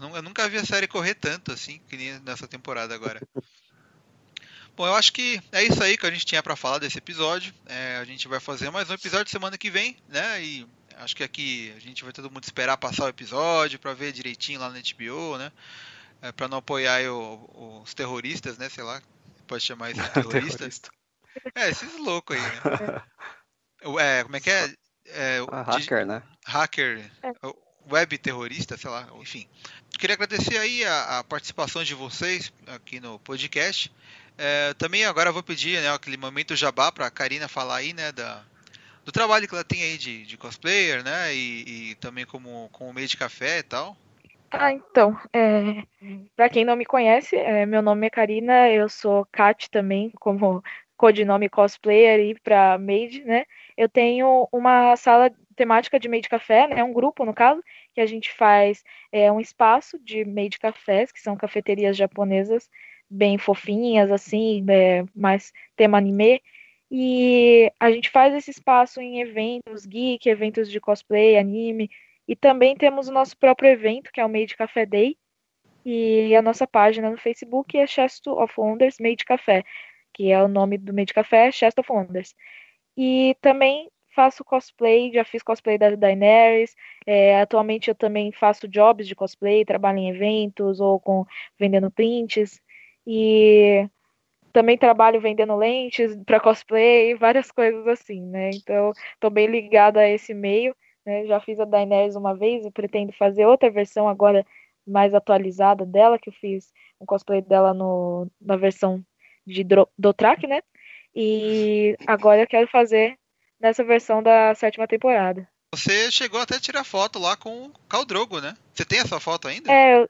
Eu, eu nunca vi a série correr tanto assim, que nem nessa temporada agora. [LAUGHS] Bom, eu acho que é isso aí que a gente tinha para falar desse episódio. É, a gente vai fazer mais um episódio semana que vem, né? E acho que aqui a gente vai todo mundo esperar passar o episódio para ver direitinho lá na HBO, né? É, para não apoiar o, os terroristas, né? Sei lá, pode chamar isso de [LAUGHS] terrorista. é, esses loucos aí, né? [LAUGHS] É, como é que é? é ah, hacker, né? Hacker, é. web terrorista, sei lá, enfim. Queria agradecer aí a, a participação de vocês aqui no podcast. É, também agora vou pedir né, aquele momento jabá pra Karina falar aí, né, da, do trabalho que ela tem aí de, de cosplayer, né, e, e, também como, como meio de café e tal. Ah, então, é, pra quem não me conhece, é, meu nome é Karina, eu sou Kat também, como codinome cosplayer pra Made, né, eu tenho uma sala temática de made café, né, um grupo no caso, que a gente faz é, um espaço de made cafés, que são cafeterias japonesas bem fofinhas, assim, é, mais tema anime. E a gente faz esse espaço em eventos geek, eventos de cosplay, anime, e também temos o nosso próprio evento, que é o Made Café Day, e a nossa página no Facebook é Chest of Wonders Made Café, que é o nome do Made Café, Chest of Wonders. E também faço cosplay, já fiz cosplay da Daenerys, é, atualmente eu também faço jobs de cosplay, trabalho em eventos ou com vendendo prints e também trabalho vendendo lentes para cosplay, [LAUGHS] várias coisas assim, né? Então, estou bem ligada a esse meio, né? Já fiz a Daenerys uma vez e pretendo fazer outra versão agora mais atualizada dela, que eu fiz um cosplay dela no, na versão de Dotrak, né? E agora eu quero fazer nessa versão da sétima temporada. Você chegou até a tirar foto lá com o Caldrogo, né? Você tem essa foto ainda? É, eu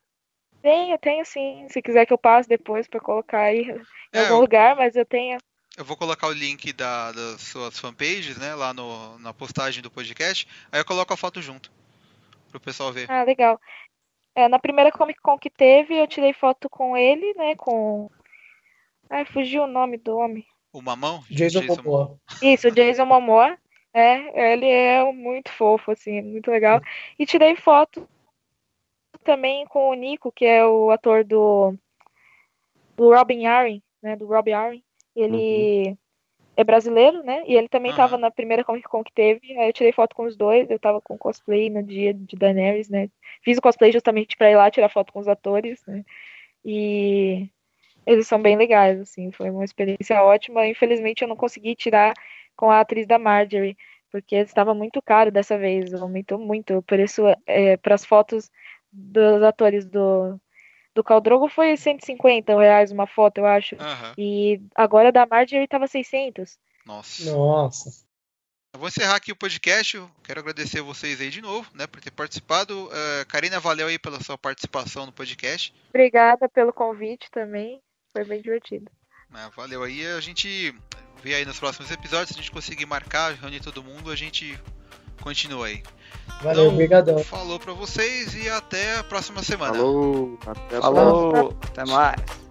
tenho, tenho sim. Se quiser que eu passe depois para colocar aí em é, algum eu... lugar, mas eu tenho. Eu vou colocar o link da, das suas fanpages, né? Lá no, na postagem do podcast. Aí eu coloco a foto junto. Pro pessoal ver. Ah, legal. É, na primeira Comic Con que teve, eu tirei foto com ele, né? Com. Ai, fugiu o nome do homem. O Mamão? Jason, Jason Momoa. Isso, Jason Momoa. É, ele é muito fofo, assim, muito legal. E tirei foto também com o Nico, que é o ator do, do Robin Arryn, né? Do Robin Arryn. Ele uhum. é brasileiro, né? E ele também estava uhum. na primeira Comic Con que teve. Aí eu tirei foto com os dois. Eu tava com cosplay no dia de Daenerys, né? Fiz o cosplay justamente para ir lá tirar foto com os atores, né? E eles são bem legais, assim, foi uma experiência ótima. Infelizmente eu não consegui tirar com a atriz da Marjorie, porque estava muito caro dessa vez, aumentou muito o preço é, para as fotos dos atores do do Caldrogo foi 150 reais uma foto, eu acho. Uhum. E agora da Marjorie estava 600. Nossa. Nossa. Eu vou encerrar aqui o podcast. Eu quero agradecer vocês aí de novo, né, por ter participado. Uh, Karina, valeu aí pela sua participação no podcast. Obrigada pelo convite também. Foi bem divertido. É, valeu aí. A gente vê aí nos próximos episódios. Se a gente conseguir marcar, reunir todo mundo, a gente continua aí. Valeu, então, obrigadão. Falou pra vocês e até a próxima semana. Falou, até, Falou, até mais.